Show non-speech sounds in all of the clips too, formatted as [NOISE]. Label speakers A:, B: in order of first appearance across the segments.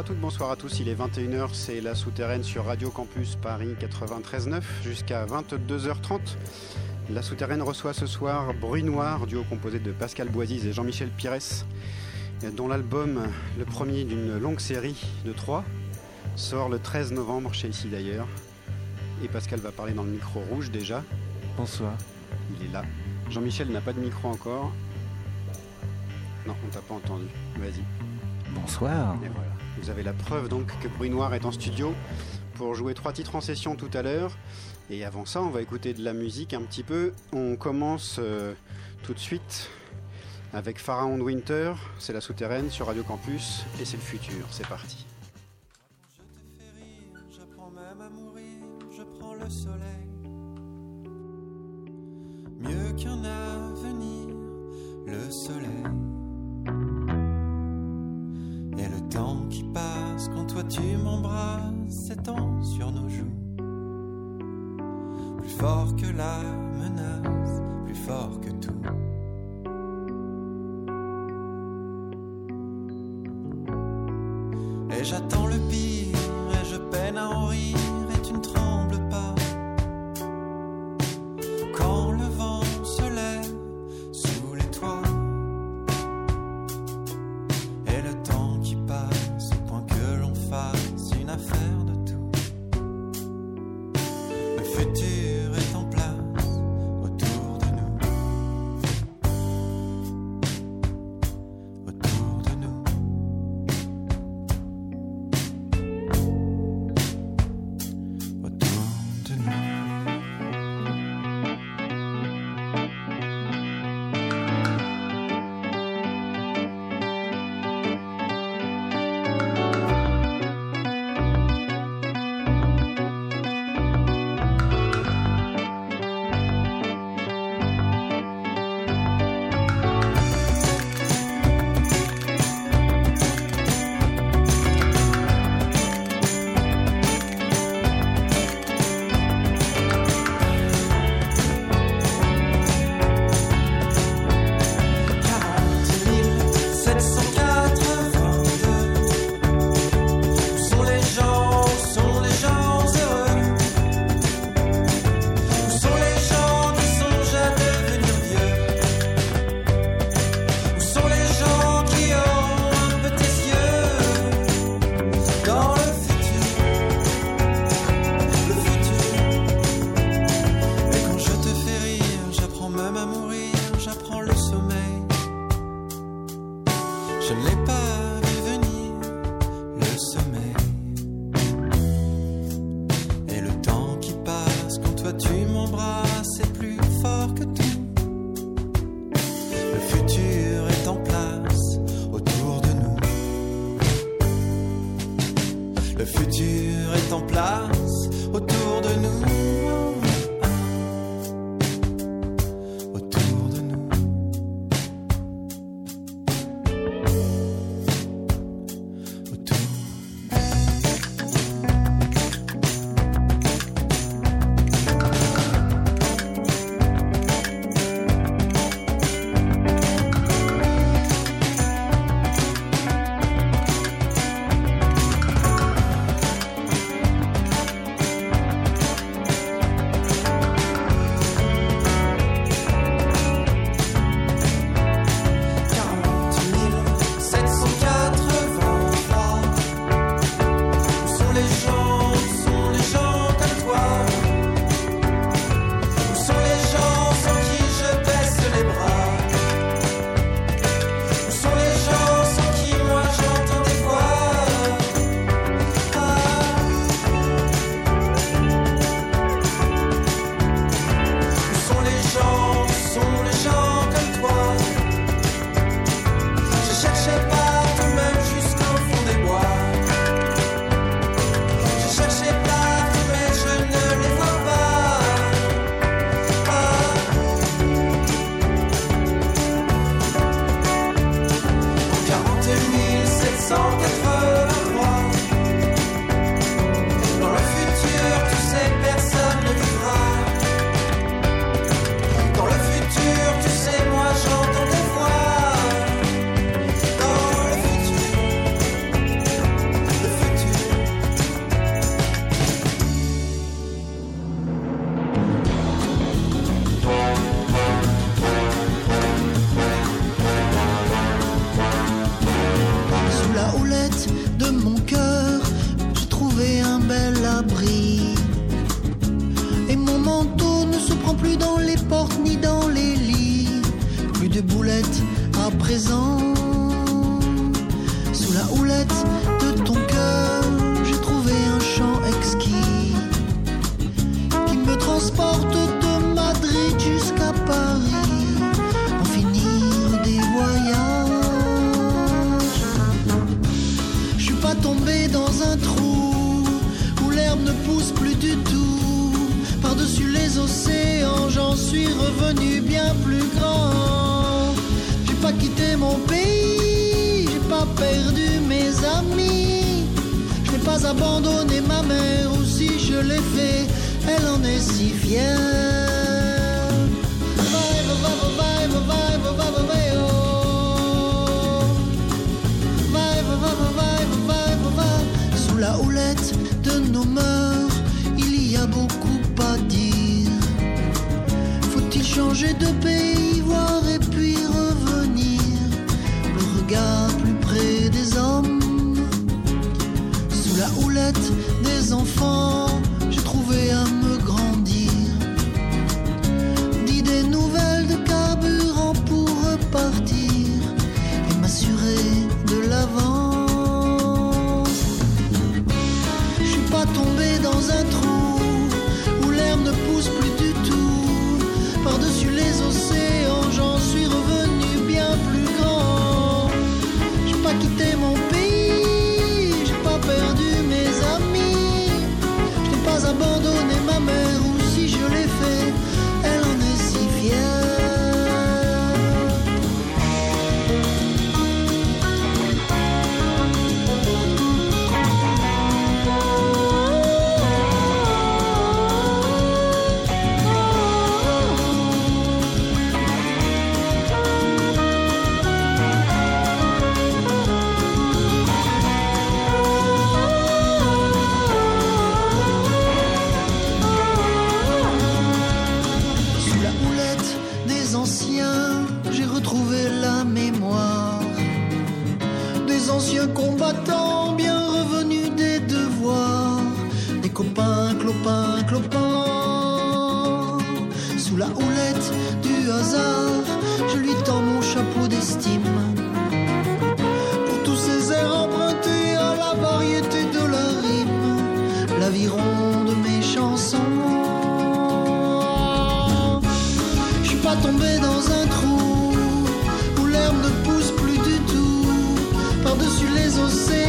A: à toutes, bonsoir à tous. Il est 21h, c'est la souterraine sur Radio Campus Paris 93.9 jusqu'à 22h30. La souterraine reçoit ce soir Bruit Noir, duo composé de Pascal Boisis et Jean-Michel Pires, dont l'album, le premier d'une longue série de trois, sort le 13 novembre chez ici d'ailleurs. Et Pascal va parler dans le micro rouge déjà.
B: Bonsoir.
A: Il est là. Jean-Michel n'a pas de micro encore. Non, on t'a pas entendu. Vas-y.
B: Bonsoir.
A: Et voilà. Vous avez la preuve donc que Bruit Noir est en studio pour jouer trois titres en session tout à l'heure. Et avant ça, on va écouter de la musique un petit peu. On commence euh, tout de suite avec Pharaon de Winter. C'est la souterraine sur Radio Campus et c'est le futur. C'est parti.
C: Je te fais rire, même à mourir, je prends le soleil. Mieux qu'un avenir, le soleil. Et le temps qui passe quand toi tu m'embrasses s'étend sur nos joues. Plus fort que la menace, plus fort que tout. Et j'attends
D: combattant bien revenu des devoirs, des copains, clopins, clopins. Sous la houlette du hasard, je lui tends mon chapeau d'estime. Pour tous ces airs empruntés à la variété de la rime, l'aviron de mes chansons. Je suis pas tombé dans un
E: preciso ser.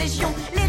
A: légion.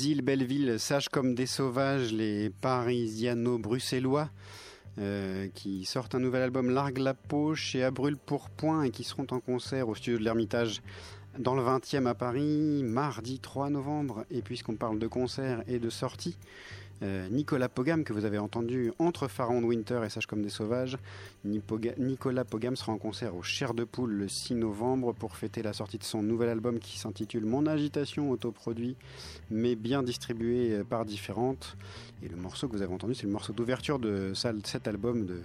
A: Belleville, Sage comme des sauvages, les Parisiano-bruxellois euh, qui sortent un nouvel album Largue la peau chez Abrul pour Point et qui seront en concert au studio de l'Ermitage dans le 20e à Paris, mardi 3 novembre. Et puisqu'on parle de concerts et de sorties, Nicolas Pogam, que vous avez entendu entre Pharaon de Winter et Sage comme des Sauvages. Nicolas Pogam sera en concert au Cher de Poule le 6 novembre pour fêter la sortie de son nouvel album qui s'intitule Mon agitation autoproduit, mais bien distribué euh, par différentes. Et le morceau que vous avez entendu, c'est le morceau d'ouverture de cet album de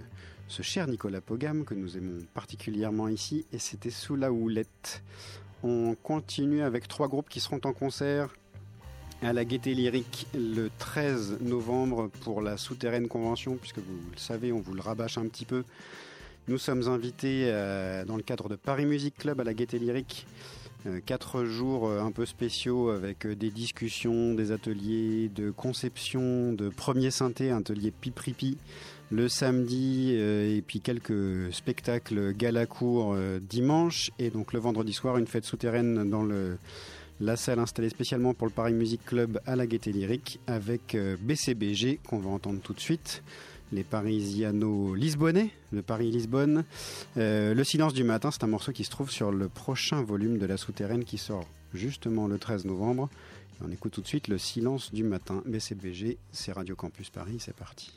A: ce cher Nicolas Pogam que nous aimons particulièrement ici, et c'était Sous la houlette. On continue avec trois groupes qui seront en concert à la Gaieté Lyrique le 13 novembre pour la souterraine convention, puisque vous le savez, on vous le rabâche un petit peu. Nous sommes invités euh, dans le cadre de Paris Music Club à la Gaieté Lyrique. Euh, quatre jours euh, un peu spéciaux avec des discussions, des ateliers de conception, de premier synthé, atelier pipripi le samedi et puis quelques spectacles gala court dimanche et donc le vendredi soir une fête souterraine dans le la salle installée spécialement pour le Paris Music Club à la Gaieté Lyrique avec euh, BCBG qu'on va entendre tout de suite. Les Parisiano-Lisbonnais, le Paris-Lisbonne. Euh, le silence du matin, c'est un morceau qui se trouve sur le prochain volume de la souterraine qui sort justement le 13 novembre. On écoute tout de suite le silence du matin. BCBG, c'est Radio Campus Paris, c'est parti.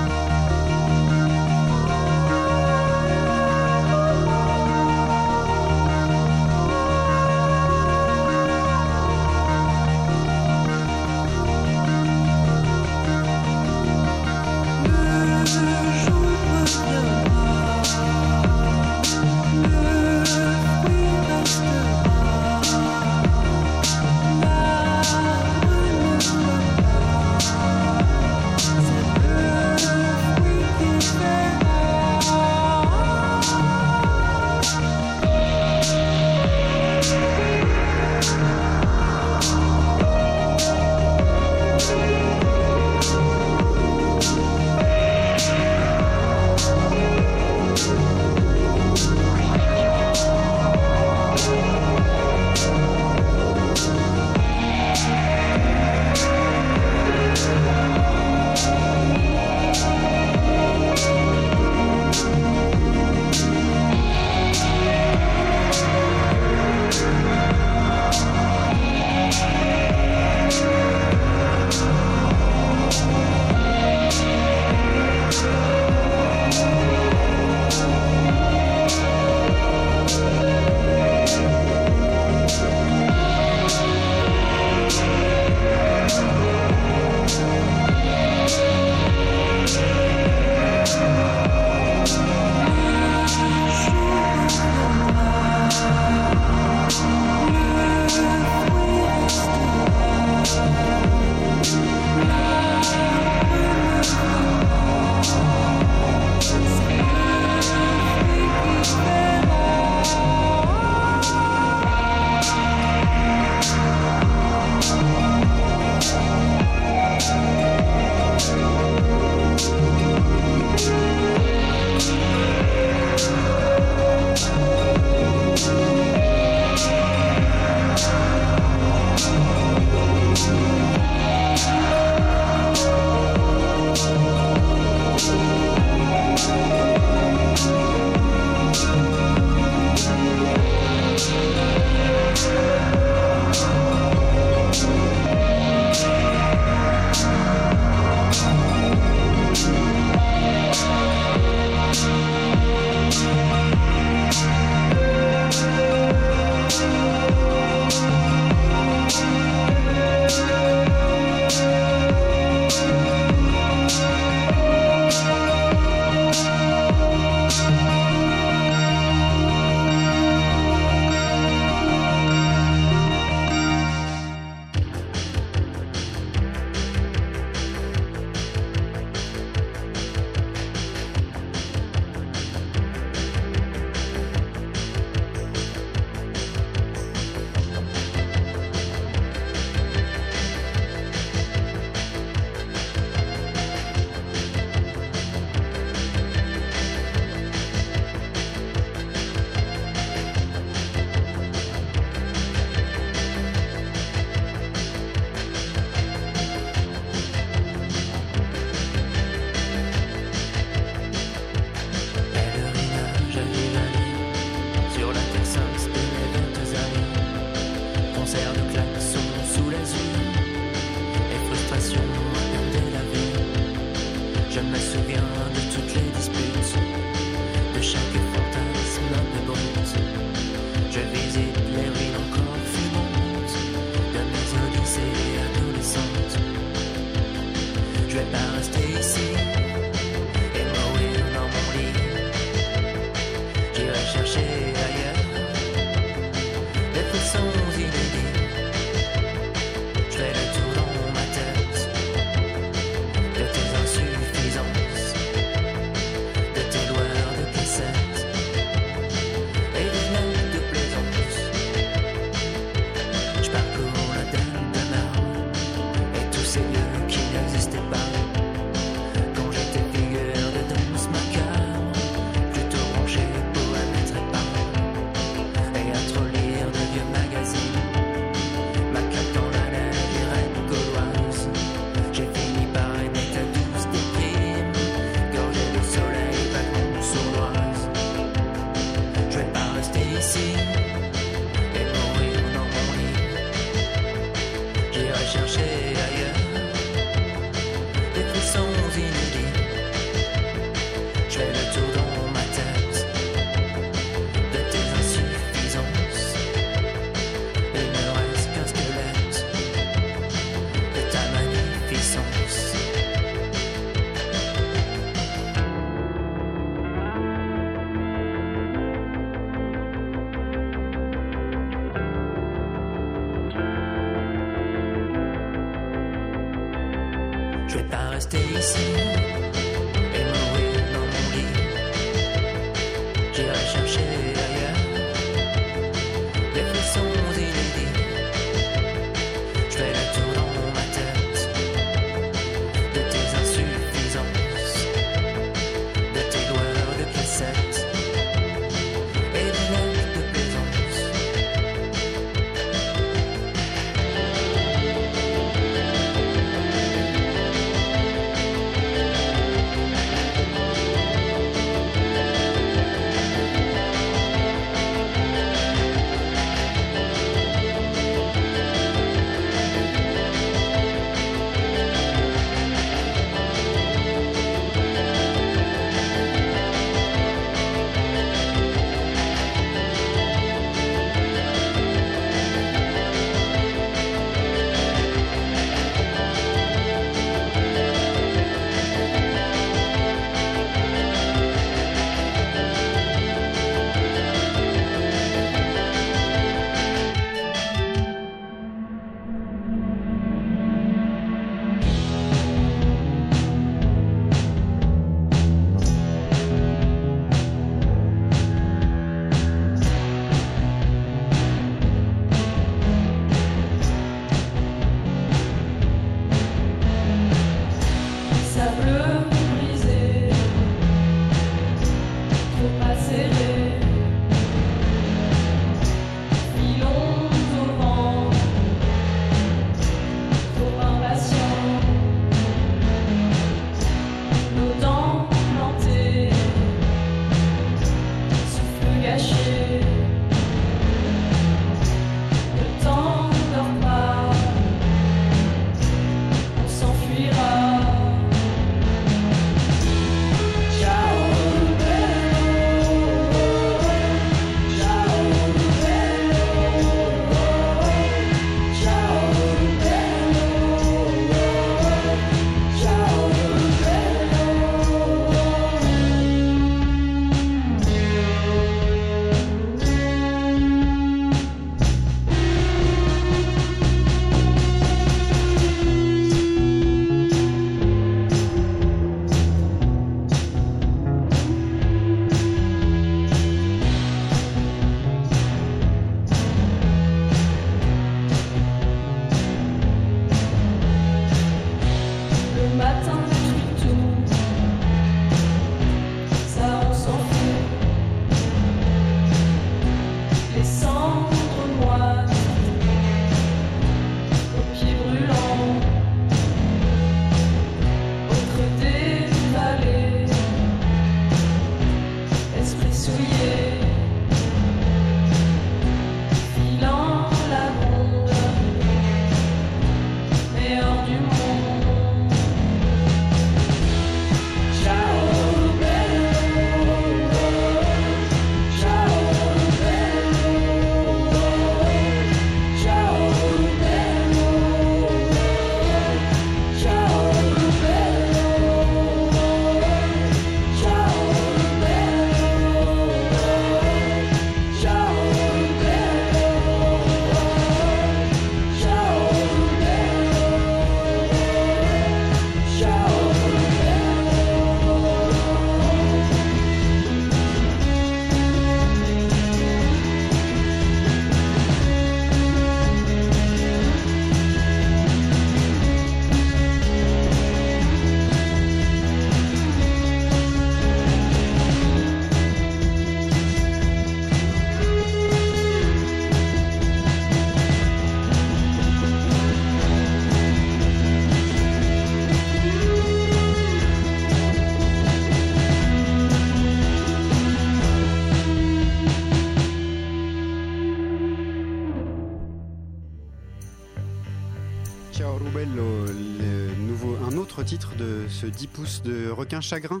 A: Titre de ce 10 pouces de Requin Chagrin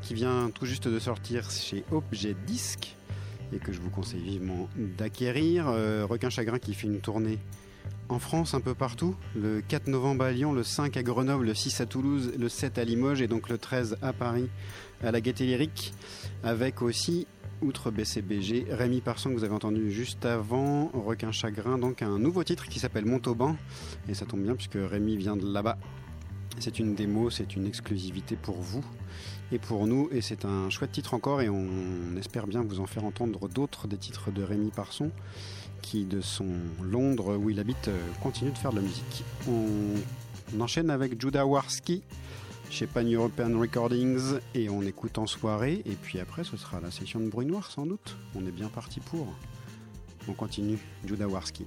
A: qui vient tout juste de sortir chez Objet Disque et que je vous conseille vivement d'acquérir. Euh, Requin Chagrin qui fait une tournée en France un peu partout, le 4 novembre à Lyon, le 5 à Grenoble, le 6 à Toulouse, le 7 à Limoges et donc le 13 à Paris à la Gaîté Lyrique avec aussi outre BCBG, Rémi Parson que vous avez entendu juste avant, Requin Chagrin, donc un nouveau titre qui s'appelle Montauban. Et ça tombe bien puisque Rémi vient de là-bas. C'est une démo, c'est une exclusivité pour vous et pour nous. Et c'est un chouette titre encore et on espère bien vous en faire entendre d'autres des titres de Rémi Parson qui de son Londres où il habite euh, continue de faire de la musique. On enchaîne avec Judah Warski chez Pan European Recordings et on écoute en soirée et puis après ce sera la session de bruit noir sans doute. On est bien parti pour. On continue, Judah Warski.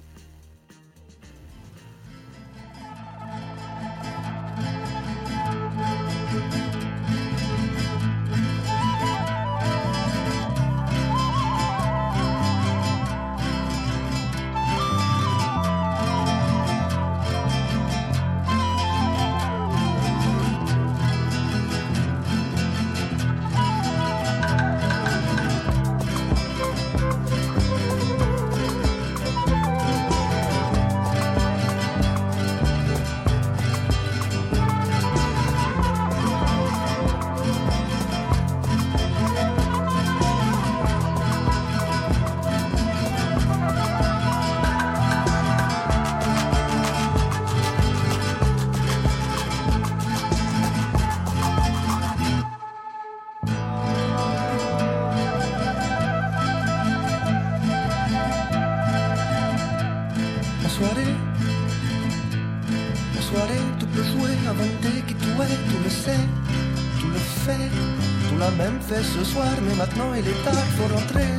F: Maintenant il est tard, faut rentrer,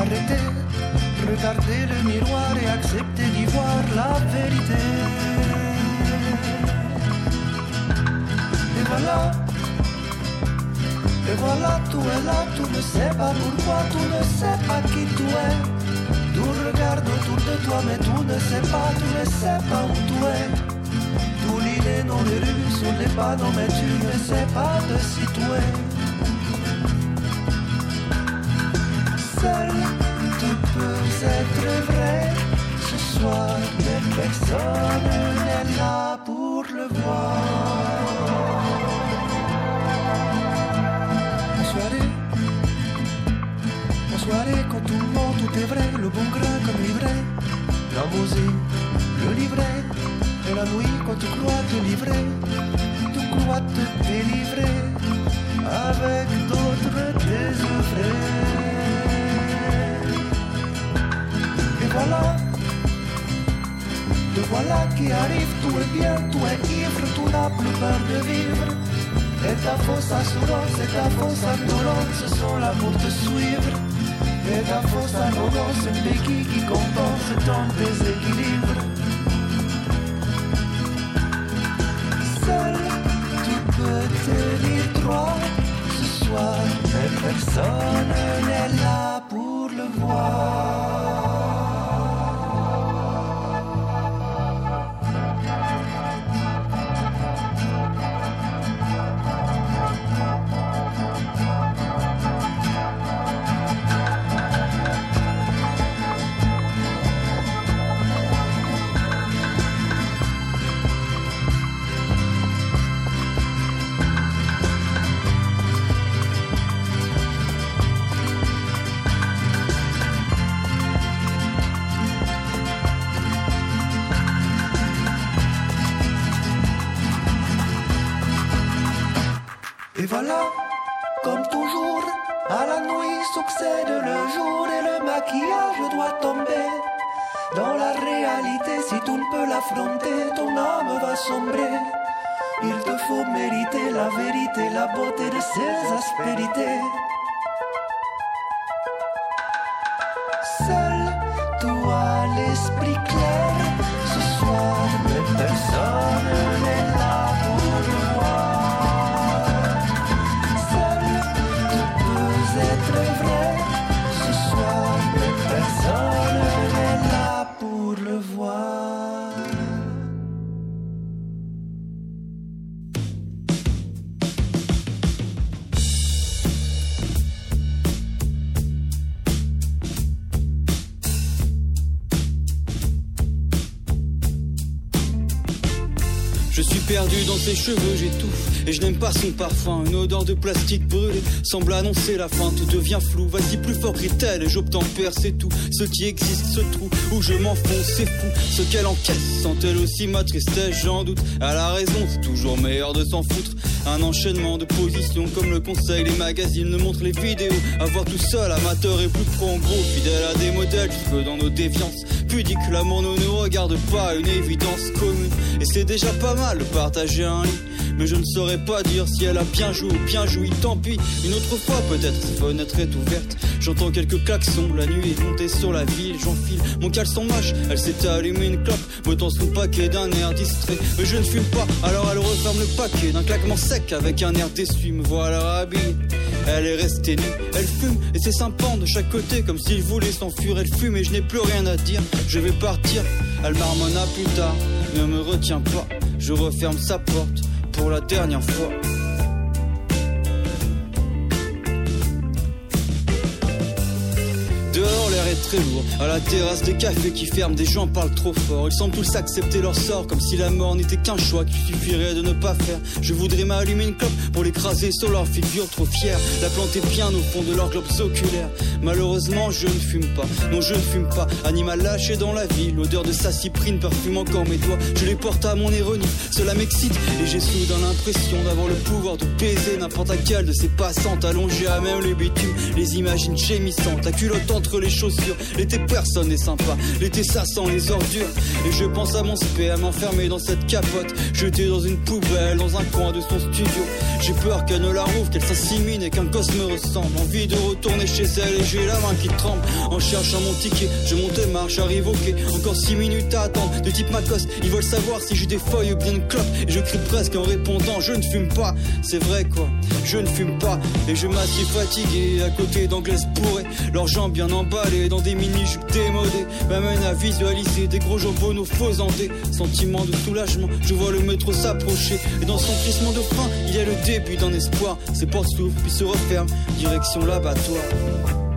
F: arrêter, regarder le miroir et accepter d'y voir la vérité. Et voilà, et voilà, tu es là, tu ne sais pas pourquoi, tu ne sais pas qui tu es. Tu regardes autour de toi, mais tu ne sais pas, tu ne sais pas où tu es. Tu lis les noms des rues sur les panneaux, mais tu ne sais pas te situer. Seul, tu peux être vrai ce soir, mais personne n'est là pour le voir. En soirée, en soirée, quand tout le monde, tout est vrai, le bon grain comme livret, la musique, le livret, et la nuit quand tu crois te livrer, tu crois te délivrer, avec d'autres désœuvrés. Voilà, te voilà qui arrive, tout est bien, tout est ivre, tout n'a plus peur de vivre. Et ta fausse assurance et ta fausse indolence sont là pour te suivre. Et ta fausse arrogance, une béquille qui compense ton déséquilibre. Seul, tu peux te dire droit ce soir, mais personne n'est là pour le voir. Peux l'affronter, ton âme va sombrer. Il te faut mériter la vérité, la beauté de ses aspérités. Seul, toi l'esprit clair, ce soir, mais personne
G: cheveux, j'étouffe et je n'aime pas son parfum. Une odeur de plastique brûlé semble annoncer la fin. Tout devient flou, vas-y plus fort crie-t-elle et j'obtempère, c'est tout. Ce qui existe, ce trou où je m'enfonce, c'est fou. Ce qu'elle encaisse, sent-elle aussi ma tristesse, j'en doute. Elle a raison, c'est toujours meilleur de s'en foutre. Un enchaînement de positions comme le conseil, les magazines ne montrent les vidéos. Avoir tout seul, amateur et plus pro en gros, fidèle à des modèles, jusque dans nos déviances. Pudique, l'amour ne nous regarde pas, une évidence commune. Et c'est déjà pas mal partager un lit. Mais je ne saurais pas dire si elle a bien joué ou bien joui, tant pis. Une autre fois peut-être, sa fenêtre est ouverte. J'entends quelques klaxons, la nuit est montée sur la ville, j'enfile mon caleçon mâche. Elle s'est allumée une clope, me tend son paquet d'un air distrait. Mais je ne fume pas, alors elle referme le paquet d'un claquement sec avec un air déçu. Me voilà habillée. Elle est restée nue, elle fume et ses seins de chaque côté comme s'il voulait s'enfuir. Elle fume et je n'ai plus rien à dire. Je vais partir, elle marmonne à plus tard. Ne me retiens pas, je referme sa porte pour la dernière fois. Très lourd. À la terrasse des cafés qui ferment, des gens parlent trop fort. Ils semblent tous accepter leur sort comme si la mort n'était qu'un choix qu'il suffirait de ne pas faire. Je voudrais m'allumer une clope pour l'écraser sur leur figure trop fière. La planter bien au fond de leurs globes oculaires. Malheureusement, je ne fume pas. Non, je ne fume pas. Animal lâché dans la ville. L'odeur de sa cyprine parfume encore mes doigts. Je les porte à mon ironie. Cela m'excite et j'ai soudain l'impression d'avoir le pouvoir de baiser n'importe laquelle de ces passantes allongées à même le bitume. Les imagines gémissantes, la culotte entre les chaussures. L'été, personne n'est sympa. L'été, ça sent les ordures. Et je pense à mon sperme enfermé dans cette capote. Jeté dans une poubelle, dans un coin de son studio. J'ai peur qu'elle ne la rouvre, qu'elle s'assimine et qu'un gosse me ressemble. Envie de retourner chez elle et j'ai la main qui tremble. En cherchant mon ticket, je monte et marche, arrive au quai. Encore six minutes à attendre. De type Macos, ils veulent savoir si j'ai des feuilles ou bien une clope. Et je crie presque en répondant, je ne fume pas. C'est vrai quoi, je ne fume pas. Et je m'assieds fatigué à côté d'anglaises bourrées. Leurs jambes bien emballées dans des mini-jupes démodées. M'amène à visualiser des gros jambons faisandés. Sentiment de soulagement, je vois le métro s'approcher. Et dans son crissement de frein, il y a le début d'un espoir. Ses portes s'ouvrent puis se referment, direction l'abattoir.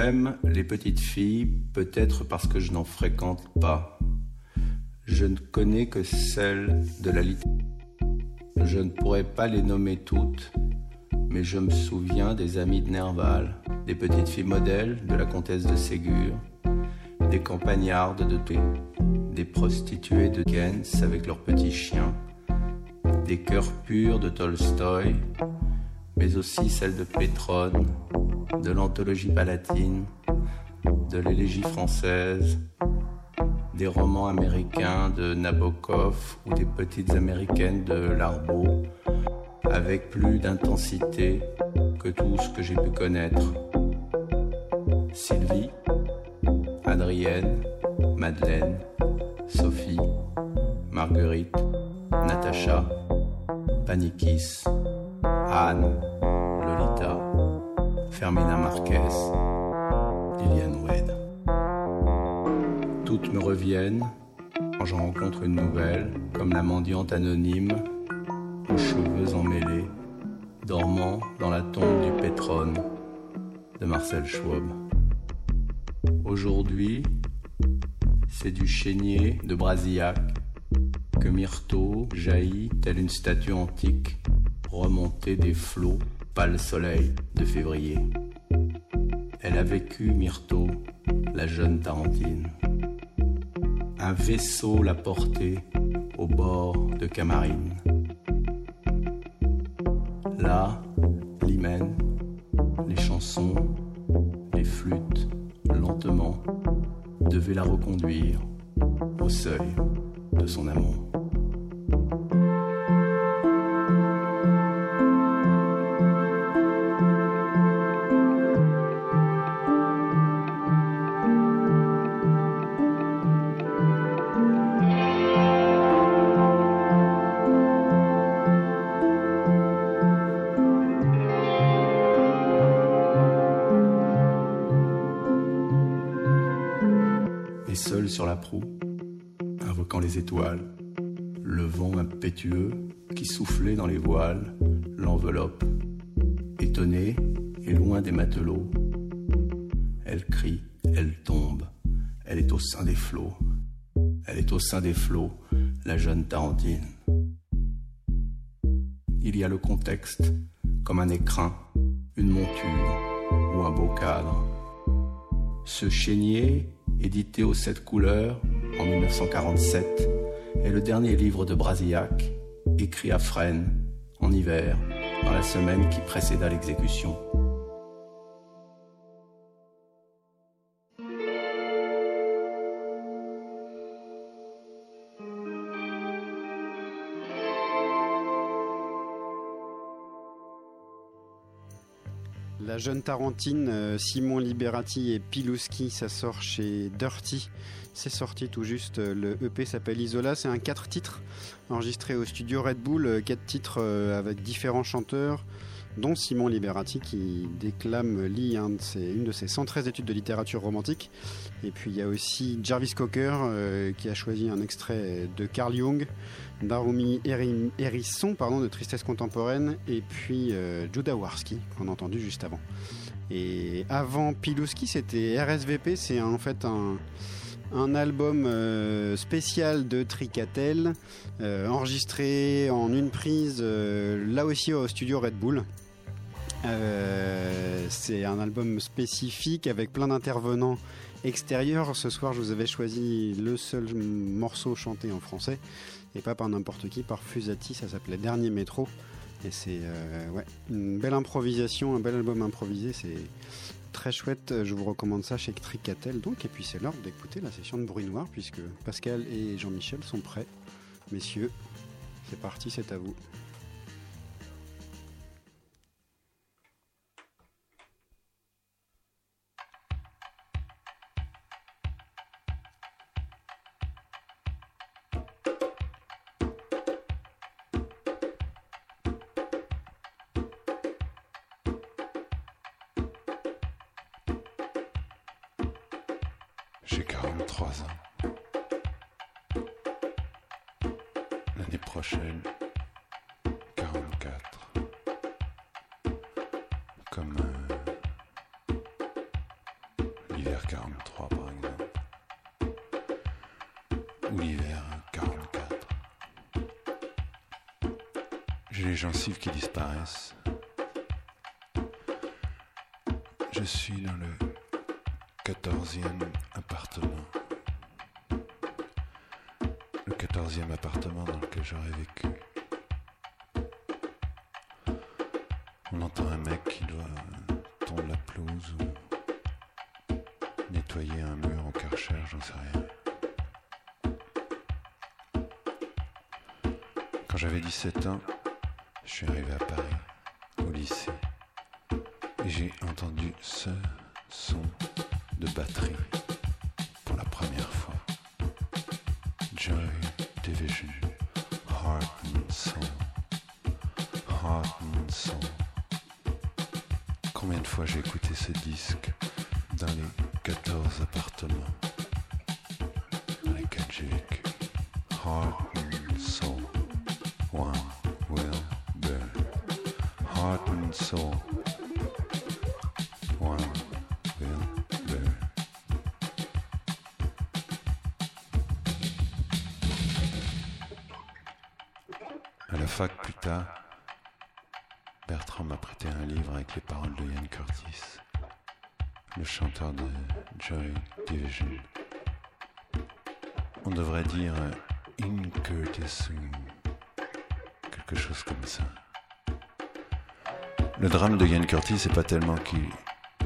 H: J'aime les petites filles, peut-être parce que je n'en fréquente pas. Je ne connais que celles de la littérature. Je ne pourrais pas les nommer toutes, mais je me souviens des amis de Nerval, des petites filles modèles de la comtesse de Ségur, des campagnardes de thé, des prostituées de Gens avec leurs petits chiens, des cœurs purs de Tolstoï, mais aussi celles de Pétrone, de l'anthologie palatine, de l'élégie française, des romans américains de Nabokov ou des petites américaines de Larbeau, avec plus d'intensité que tout ce que j'ai pu connaître. Sylvie, Adrienne, Madeleine, Sophie, Marguerite, Natacha, Panikis, Anne, Lolita, Fermina Marquez, Liliane Wade. Toutes me reviennent quand j'en rencontre une nouvelle, comme la mendiante anonyme, aux cheveux emmêlés, dormant dans la tombe du Pétrone de Marcel Schwab. Aujourd'hui, c'est du chénier de Brasillac que Myrto jaillit telle une statue antique remontée des flots pâle soleil de février. Elle a vécu, Myrto, la jeune Tarentine. Un vaisseau l'a portée au bord de Camarine. Là, l'hymen, les chansons, les flûtes, lentement, devaient la reconduire au seuil de son amour. Qui soufflait dans les voiles l'enveloppe. Étonnée et loin des matelots, elle crie, elle tombe, elle est au sein des flots. Elle est au sein des flots, la jeune Tarentine. Il y a le contexte, comme un écrin, une monture ou un beau cadre. Ce chénier, édité aux sept couleurs en 1947, est le dernier livre de Brasillac, écrit à Fresnes, en hiver, dans la semaine qui précéda l'exécution.
A: Jeune Tarentine, euh, Simon Liberati et Pilouski, ça sort chez Dirty. C'est sorti tout juste. euh, Le EP s'appelle Isola. C'est un 4 titres enregistré au studio Red Bull. 4 titres euh, avec différents chanteurs, dont Simon Liberati qui déclame, lit une de ses 113 études de littérature romantique. Et puis il y a aussi Jarvis Cocker euh, qui a choisi un extrait de Carl Jung, Darumi Héri- Hérisson pardon, de Tristesse contemporaine, et puis euh, Judah Warski qu'on a entendu juste avant. Et avant Pilouski, c'était RSVP, c'est en fait un, un album euh, spécial de Tricatel, euh, enregistré en une prise, euh, là aussi au studio Red Bull. C'est un album spécifique avec plein d'intervenants extérieurs. Ce soir, je vous avais choisi le seul morceau chanté en français et pas par n'importe qui, par Fusati. Ça s'appelait Dernier Métro. Et c'est ouais, une belle improvisation, un bel album improvisé. C'est très chouette. Je vous recommande ça chez Tricatel. Donc, et puis c'est l'heure d'écouter la session de bruit noir puisque Pascal et Jean-Michel sont prêts. Messieurs, c'est parti, c'est à vous.
B: Qui disparaissent. Je suis dans le quatorzième appartement. Le quatorzième appartement dans lequel j'aurais vécu. On entend un mec qui doit tondre la pelouse ou nettoyer un mur au karcher, j'en sais rien. Quand j'avais 17 ans, je suis arrivé à Paris, au lycée, et j'ai entendu ce son de batterie pour la première fois. Joy Division, Heart and Soul, Heart and Soul. Combien de fois j'ai écouté ce disque dans les 14 appartements dans lesquels j'ai vécu? Heart and Soul, One and la fac plus tard, Bertrand m'a prêté un livre avec les paroles de Ian Curtis, le chanteur de Joy Division. On devrait dire euh, In Curtis quelque chose comme ça. Le drame de Ian Curtis, c'est pas tellement qu'il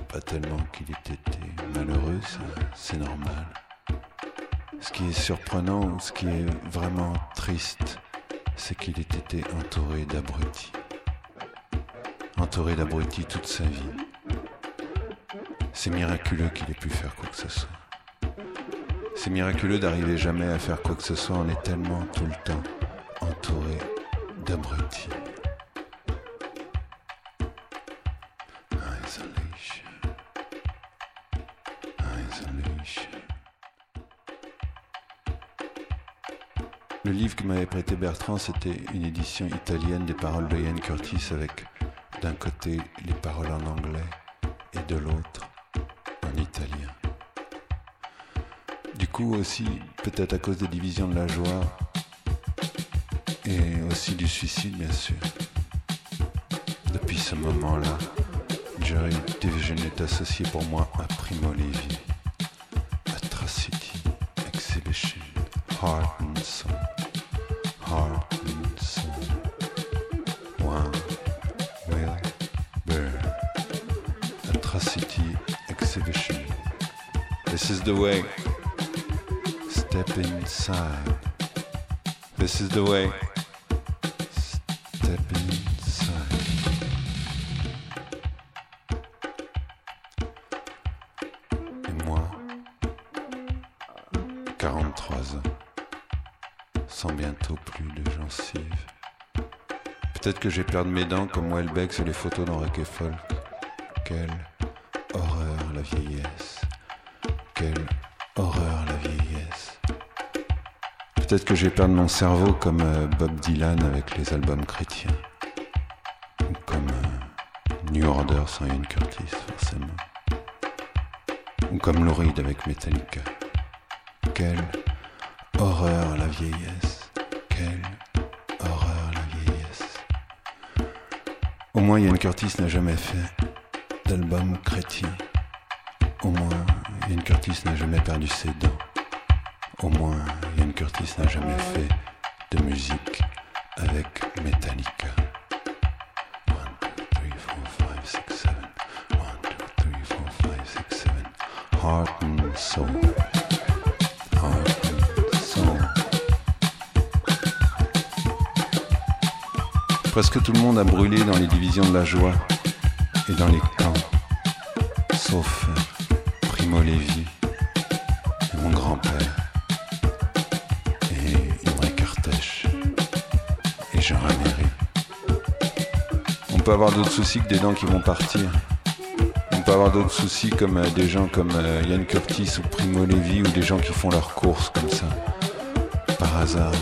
B: pas tellement qu'il ait été malheureux, c'est normal. Ce qui est surprenant, ce qui est vraiment triste, c'est qu'il ait été entouré d'abrutis. Entouré d'abrutis toute sa vie. C'est miraculeux qu'il ait pu faire quoi que ce soit. C'est miraculeux d'arriver jamais à faire quoi que ce soit. On est tellement tout le temps entouré d'abrutis. Le livre que m'avait prêté Bertrand, c'était une édition italienne des paroles de Ian Curtis avec d'un côté les paroles en anglais et de l'autre en italien. Du coup aussi, peut-être à cause des divisions de la joie et aussi du suicide bien sûr. Depuis ce moment-là, Joy Division est associé pour moi à Primo Levi, Step inside. This is the way. Step inside. Et moi, 43 ans, sans bientôt plus de gencives. Peut-être que j'ai perdu mes dents comme Welbeck sur les photos dans Folk. Quelle horreur la vieillesse. Quelle horreur la vieillesse. Peut-être que j'ai perdu mon cerveau comme euh, Bob Dylan avec les albums chrétiens. Ou comme euh, New Order sans Ian Curtis, forcément. Ou comme Reed avec Metallica. Quelle horreur la vieillesse. Quelle horreur la vieillesse. Au moins Ian Curtis n'a jamais fait d'album chrétien. Au moins Ian Curtis n'a jamais perdu ses dents. Au moins Ian Curtis n'a jamais fait de musique avec Metallica. 1, 2, 3, 4, 5, 6, 7. 1, 2, 3, 4, 5, 6, 7. Heart and soul. Presque tout le monde a brûlé dans les divisions de la joie et dans les camps, sauf d'autres soucis que des dents qui vont partir. On peut avoir d'autres soucis comme euh, des gens comme euh, Yann Curtis ou Primo Levi ou des gens qui font leurs courses comme ça, par hasard,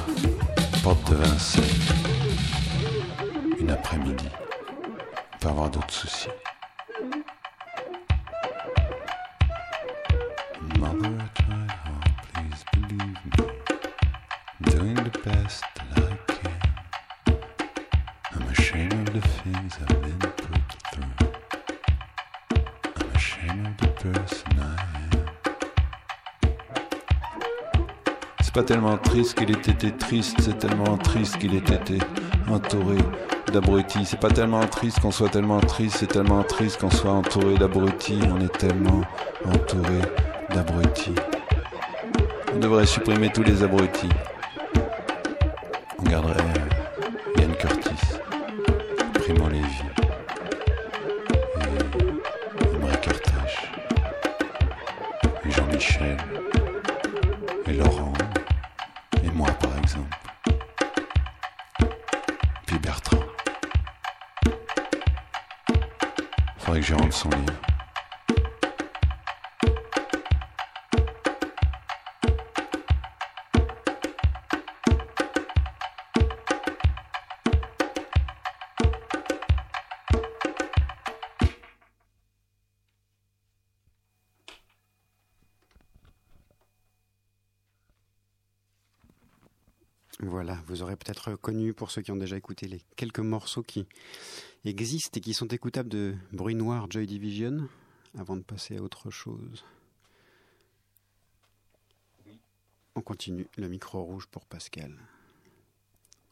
B: porte de Vincennes, une après-midi. On peut avoir d'autres soucis. C'est pas tellement triste qu'il ait été triste, c'est tellement triste qu'il ait été entouré d'abrutis. C'est pas tellement triste qu'on soit tellement triste, c'est tellement triste qu'on soit entouré d'abrutis. On est tellement entouré d'abrutis. On devrait supprimer tous les abrutis. On garderait
A: Voilà, vous aurez peut-être connu, pour ceux qui ont déjà écouté, les quelques morceaux qui existent et qui sont écoutables de Bruit Noir Joy Division, avant de passer à autre chose. On continue, le micro rouge pour Pascal.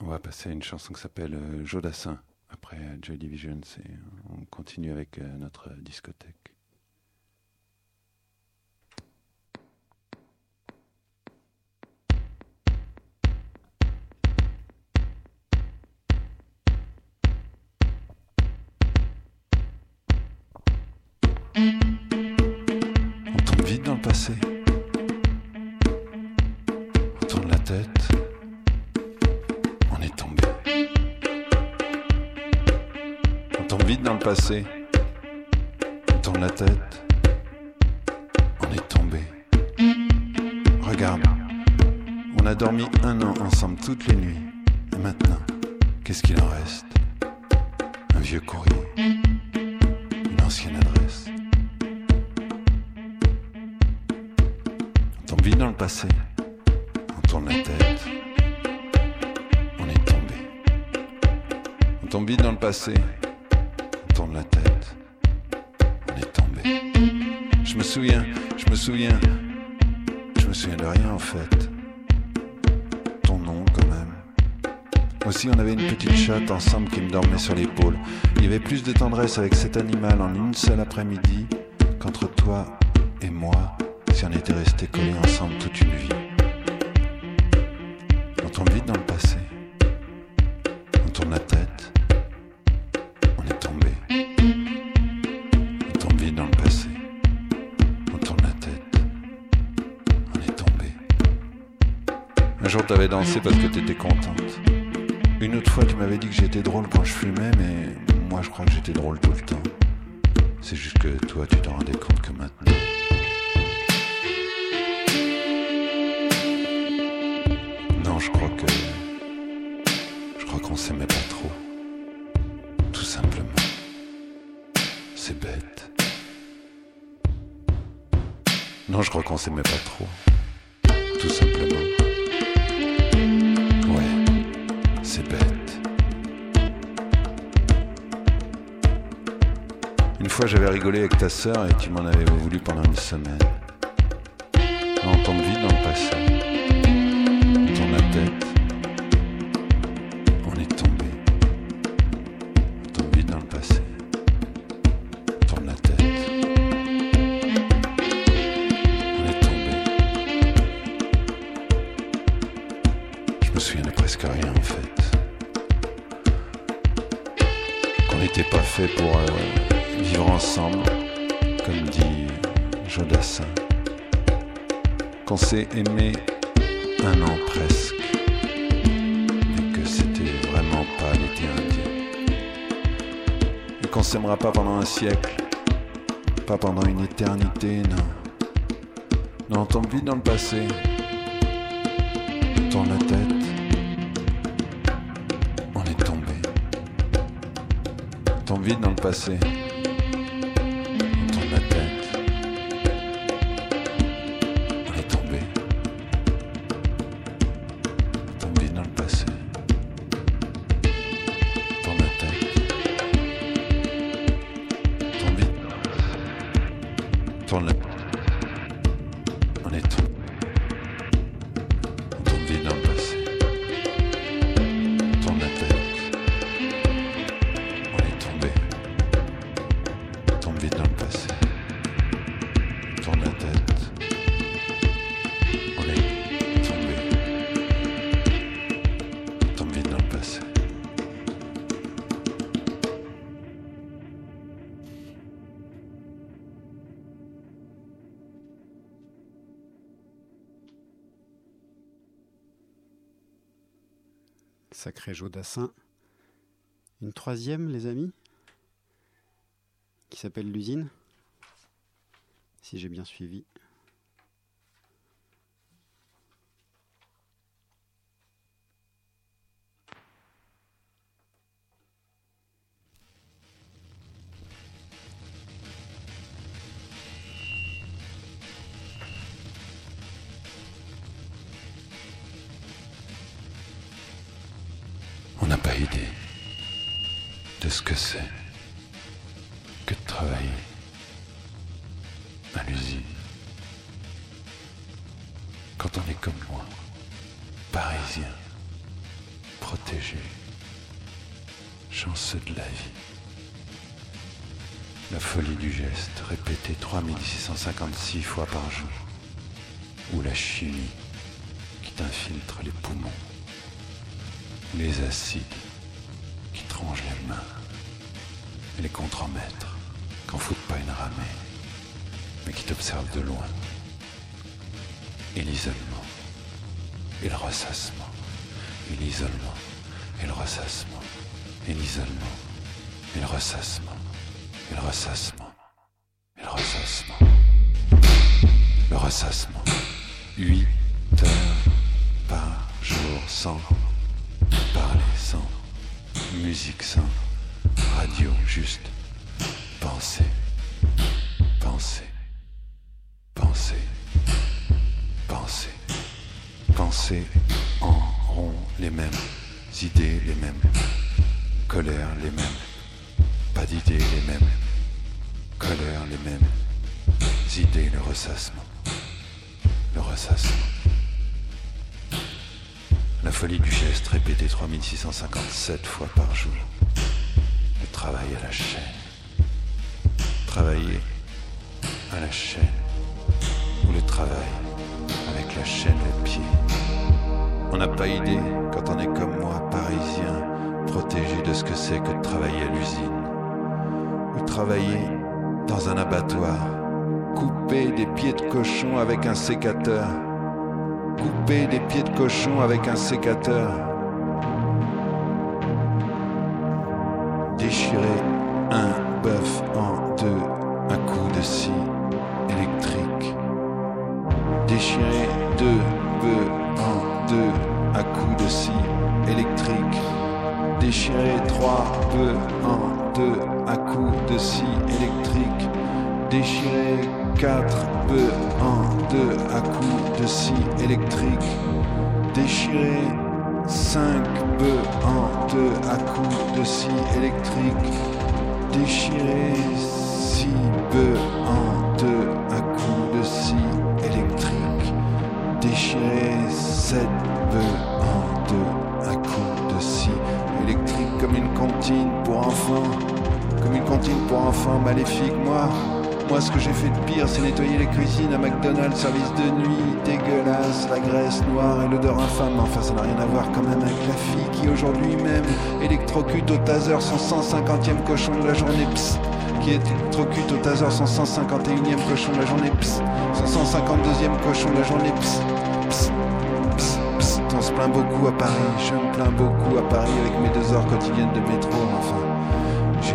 B: On va passer à une chanson qui s'appelle euh, Jodassin. Après euh, Joy Division, c'est, on continue avec euh, notre discothèque. Le passé. On tourne la tête. On est tombé. Regarde. On a dormi un an ensemble toutes les nuits. Et maintenant, qu'est-ce qu'il en reste? Un vieux courrier. Une ancienne adresse. On tombe vite dans le passé. On tourne la tête. On est tombé. On tombe vite dans le passé. On tête. On est tombé. Je me souviens, je me souviens. Je me souviens de rien en fait. Ton nom quand même. Aussi, on avait une petite chatte ensemble qui me dormait sur l'épaule. Il y avait plus de tendresse avec cet animal en une seule après-midi qu'entre toi et moi si on était restés collés ensemble toute une vie. On tombe vite dans le passé. T'avais dansé parce que t'étais contente. Une autre fois, tu m'avais dit que j'étais drôle quand je fumais, mais moi, je crois que j'étais drôle tout le temps. C'est juste que toi, tu t'en rendais compte que maintenant. Non, je crois que. Je crois qu'on s'aimait pas trop. Tout simplement. C'est bête. Non, je crois qu'on s'aimait pas trop. Tout simplement. J'avais rigolé avec ta sœur et tu m'en avais voulu pendant une semaine. On tombe vite dans le passé. Un siècle, pas pendant une éternité, non. Non, on tombe vite dans le passé. Tourne la tête. On est tombé. Tombe vite dans le passé.
A: Une troisième, les amis, qui s'appelle l'usine, si j'ai bien suivi.
B: 3656 fois par jour. Ou la chimie qui t'infiltre les poumons les acides qui tranchent les mains, et les contremaîtres qu'en foutent pas une ramée, mais qui t'observent de loin, et l'isolement, et le ressassement, et l'isolement, et le ressassement, et l'isolement, et le ressassement, et le ressassement, le ressassement, 8 heures par jour sans parler sans, musique sans, radio juste, penser, penser, penser, penser, penser en rond les mêmes idées, les mêmes colères, les mêmes, pas d'idées, les mêmes colères, les mêmes idées, le ressassement, La folie du geste répétée 3657 fois par jour. Le travail à la chaîne. Travailler à la chaîne. Ou le travail avec la chaîne au pied. On n'a pas idée, quand on est comme moi, parisien, protégé de ce que c'est que de travailler à l'usine. Ou travailler dans un abattoir, couper des pieds de cochon avec un sécateur. Couper des pieds de cochon avec un sécateur, déchirer six bœufs en deux à coups de scie électrique, déchirer sept bœufs en deux à coups de scie électrique comme une comptine pour enfants, comme une comptine pour enfants maléfique, moi. Moi, ce que j'ai fait de pire, c'est nettoyer les cuisines à McDonald's, service de nuit, dégueulasse, la graisse noire et l'odeur infâme. Enfin, ça n'a rien à voir quand même avec la fille qui aujourd'hui même électrocute au taser son 150e cochon de la journée, psst, qui électrocute au taser son 151e cochon de la journée, psst, son 152e cochon de la journée, psst, psst, psst, psst. On se plaint beaucoup à Paris, je me plains beaucoup à Paris avec mes deux heures quotidiennes de métro, enfin.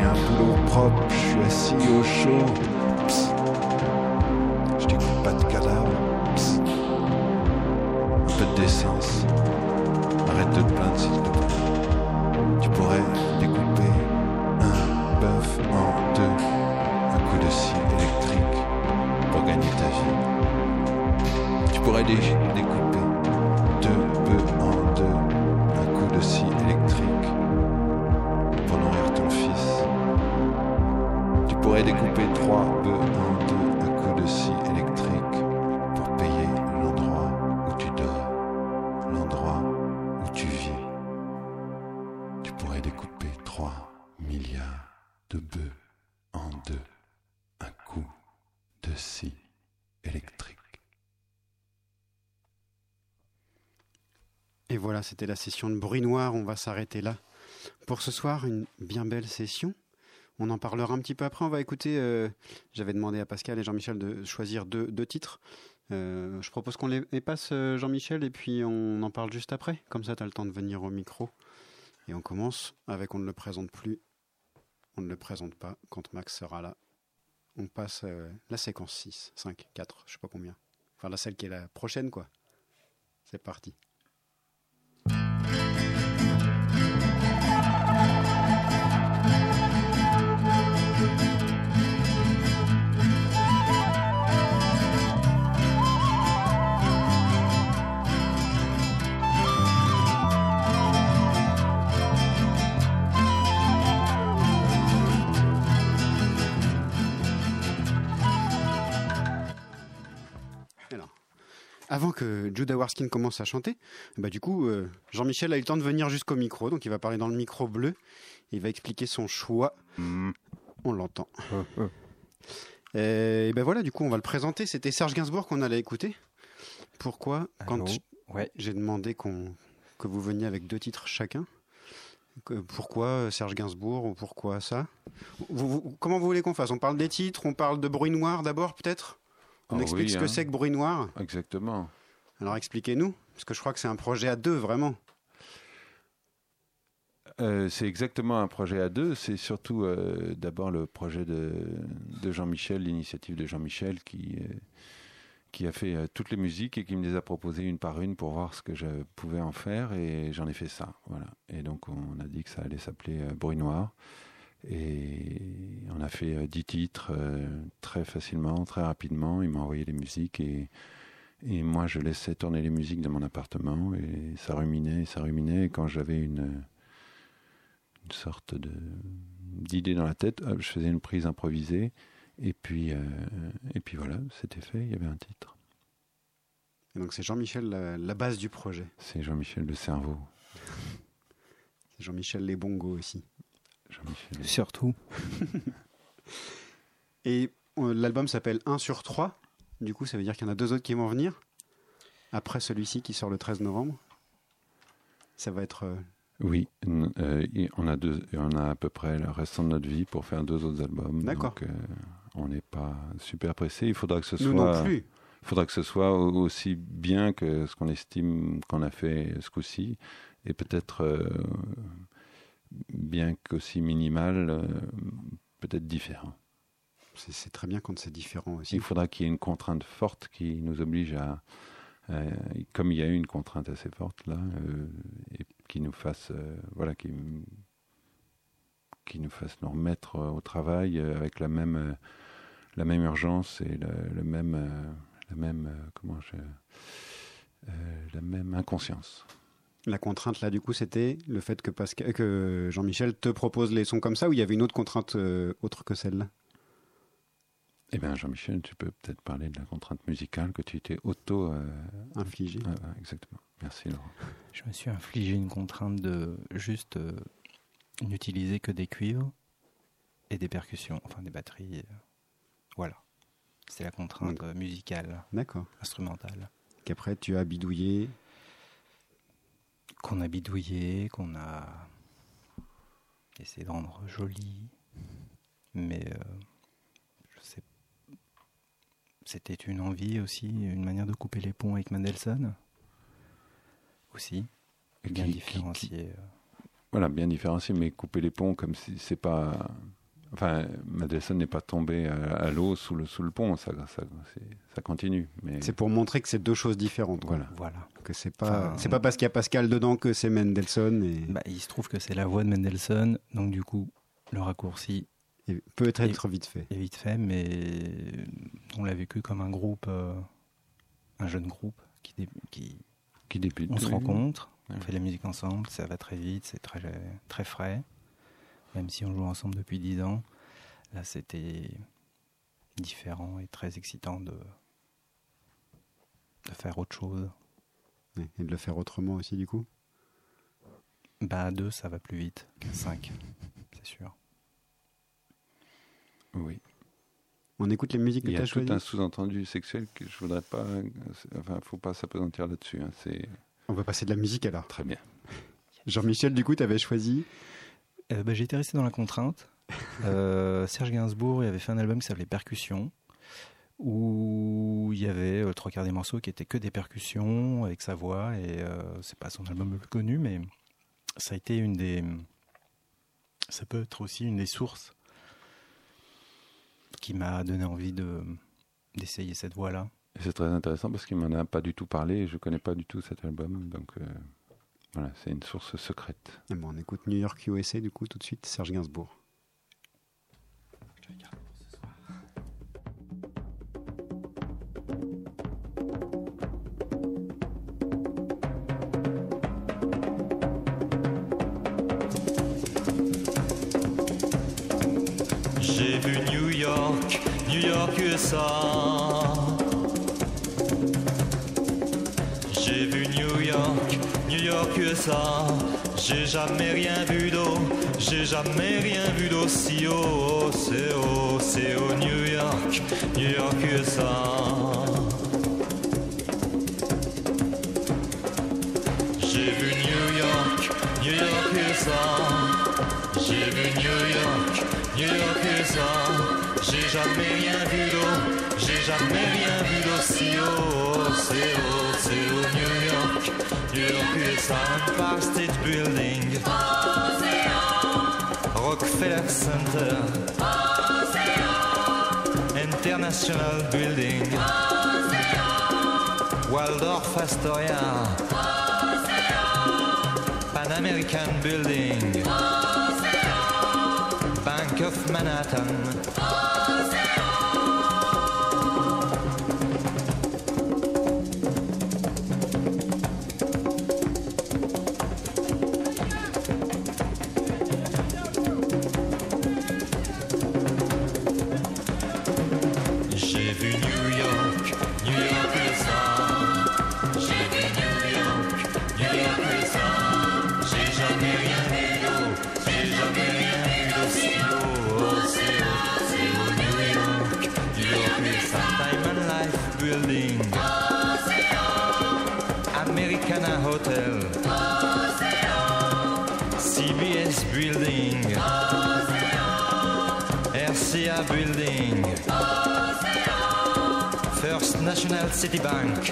B: Un boulot propre, je suis assis au chaud. Je découpe pas de cadavre. Un peu de décence. Arrête de te plaindre s'il te plaît. Tu pourrais découper un bœuf en deux à coup de scie électrique pour gagner ta vie. Tu pourrais dé- découper
A: c'était la session de bruit noir. On va s'arrêter là. Pour ce soir, une bien belle session. On en parlera un petit peu après. On va écouter. euh, J'avais demandé à Pascal et Jean-Michel de choisir deux, deux titres. Euh, je propose qu'on les, passe, euh, Jean-Michel, et puis on en parle juste après. Comme ça, tu as le temps de venir au micro. Et on commence avec On ne le présente plus. On ne le présente pas quand Max sera là. On passe la séquence 6, 5, 4, je sais pas combien. Enfin, la celle qui est la prochaine, quoi. C'est parti. Avant que Judah Warskin commence à chanter, bah du coup, euh, Jean-Michel a eu le temps de venir jusqu'au micro, donc il va parler dans le micro bleu. Il va expliquer son choix. On l'entend. Et ben voilà, du coup, on va le présenter. C'était Serge Gainsbourg qu'on allait écouter. Pourquoi Quand
I: Ouais.
A: j'ai demandé qu'on que vous veniez avec deux titres chacun. que- pourquoi euh, Serge Gainsbourg ou pourquoi ça? Vous- vous- Comment vous voulez qu'on fasse? On parle des titres, on parle de bruit noir d'abord peut-être? On
B: Ah
A: explique
B: oui,
A: ce que
B: hein.
A: c'est que bruit noir
B: Exactement.
A: Alors expliquez-nous, parce que je crois que c'est un projet à deux vraiment.
B: Euh, c'est exactement un projet à deux. C'est surtout euh, d'abord le projet de, de Jean-Michel, l'initiative de Jean-Michel qui, euh, qui a fait toutes les musiques et qui me les a proposées une par une pour voir ce que je pouvais en faire. Et j'en ai fait ça. Voilà. Et donc on a dit que ça allait s'appeler Bruit Noir. Et on a fait euh, dix titres euh, très facilement, très rapidement. Il m'a envoyé les musiques et, et moi je laissais tourner les musiques dans mon appartement et ça ruminait, ça ruminait. Et quand j'avais une une sorte de d'idée dans la tête. Je faisais une prise improvisée et puis euh, et puis voilà, c'était fait. Il y avait un titre.
A: Et donc c'est Jean-Michel la, la base du projet.
B: C'est Jean-Michel le cerveau.
A: C'est Jean-Michel les bongos aussi.
B: Jean-Michel.
I: Surtout. [LAUGHS]
A: Et euh, l'album s'appelle 1 sur 3. Du coup, ça veut dire qu'il y en a deux autres qui vont venir. Après celui-ci qui sort le 13 novembre. Ça va être. euh,
B: Oui, euh, on a deux, on a à peu près le restant de notre vie pour faire deux autres albums.
A: D'accord.
B: Donc, euh, on n'est pas super pressé. Il faudra que ce
A: nous
B: soit.
A: non plus.
B: Il faudra que ce soit au- aussi bien que ce qu'on estime qu'on a fait ce coup-ci, et peut-être euh, bien qu'aussi minimal, euh, peut-être différent.
A: C'est très bien quand c'est différent aussi.
B: Il faudra qu'il y ait une contrainte forte qui nous oblige à, comme il y a eu une contrainte assez forte là, euh, et qui nous fasse, euh, voilà, qui, qui nous fasse nous remettre au travail avec la même, la même urgence et le, le même, la même, comment je, euh, la même inconscience.
A: La contrainte là, du coup, c'était le fait que, Pascal, que Jean-Michel te propose les sons comme ça ou il y avait une autre contrainte euh, autre que celle-là?
B: Eh bien, Jean-Michel, tu peux peut-être parler de la contrainte musicale que tu t'es auto. euh,
A: infligée.
B: ah, exactement. Merci, Laurent.
I: Je me suis infligé une contrainte de juste euh, n'utiliser que des cuivres et des percussions, enfin des batteries. euh, voilà. C'est la contrainte musicale,
A: D'accord.
I: instrumentale.
A: Qu'après, tu as bidouillé.
I: Qu'on a bidouillé, qu'on a essayé de rendre joli. Mais euh, je sais. C'était une envie aussi, une manière de couper les ponts avec Mendelssohn. Aussi. Bien
B: qui- qui-
I: différencié. euh.
B: Voilà, bien différencié, mais couper les ponts comme si c'est pas. Enfin, Mendelssohn n'est pas tombé à, à l'eau sous le, sous le pont, ça, ça, c'est- ça continue. Mais
A: C'est pour montrer que c'est deux choses différentes.
B: voilà.
I: Voilà.
A: Que c'est pas,
I: Enfin,
A: c'est pas parce qu'il y a Pascal dedans que c'est Mendelssohn et,
I: Bah, il se trouve que c'est la voix de Mendelssohn, donc du coup, le raccourci
A: et peut être vite fait.
I: est vite fait, mais on l'a vécu comme un groupe, euh, un jeune groupe qui, dé- qui
B: Qui débute.
I: on se
B: oui.
I: rencontre, on fait la musique ensemble, ça va très vite, c'est très très frais, même si on joue ensemble depuis 10 ans. Là, c'était différent et très excitant de de faire autre chose.
A: Et de le faire autrement aussi, du coup?
I: Bah, à deux, ça va plus vite qu'à [LAUGHS] 5, c'est sûr.
B: Oui.
A: On écoute les musiques que
B: Il y
A: tu
B: a
A: as
B: tout
A: choisies.
B: un sous-entendu sexuel que je voudrais pas. Enfin, faut pas s'apesantir là-dessus. hein. C'est
A: On va passer de la musique alors.
B: Très bien.
A: Jean-Michel, du coup, tu avais choisi.
I: Euh, bah, J'ai été resté dans la contrainte. [LAUGHS] Euh, Serge Gainsbourg il avait fait un album qui s'appelait Percussion, où il y avait euh, trois quarts des morceaux qui étaient que des percussions avec sa voix. Et euh, c'est pas son album le plus connu, mais ça a été une des. Ça peut être aussi une des sources qui m'a donné envie de d'essayer cette voie-là.
B: Et C'est très intéressant parce qu'il m'en a pas du tout parlé et je connais pas du tout cet album. Donc voilà, c'est une source secrète.
A: Eh ben, on écoute New York USA, du coup, tout de suite, Serge Gainsbourg.
J: J'ai vu New York, New York USA. J'ai jamais rien vu d'eau, j'ai jamais rien vu d'aussi haut. C'est haut, c'est haut, New York, New York USA. J'ai vu New York, New York USA. J'ai vu New York, New York USA. J'ai jamais rien vu d'eau, j'ai jamais rien vu d'aussi haut. C'est haut, c'est haut, New York, Turpitz on Postage Building. Ocean. Rockefeller Center. Ocean. International Building. Ocean. Waldorf Astoria. Pan American Building. Bank of Manhattan. Building. RCA Building. First National City Bank.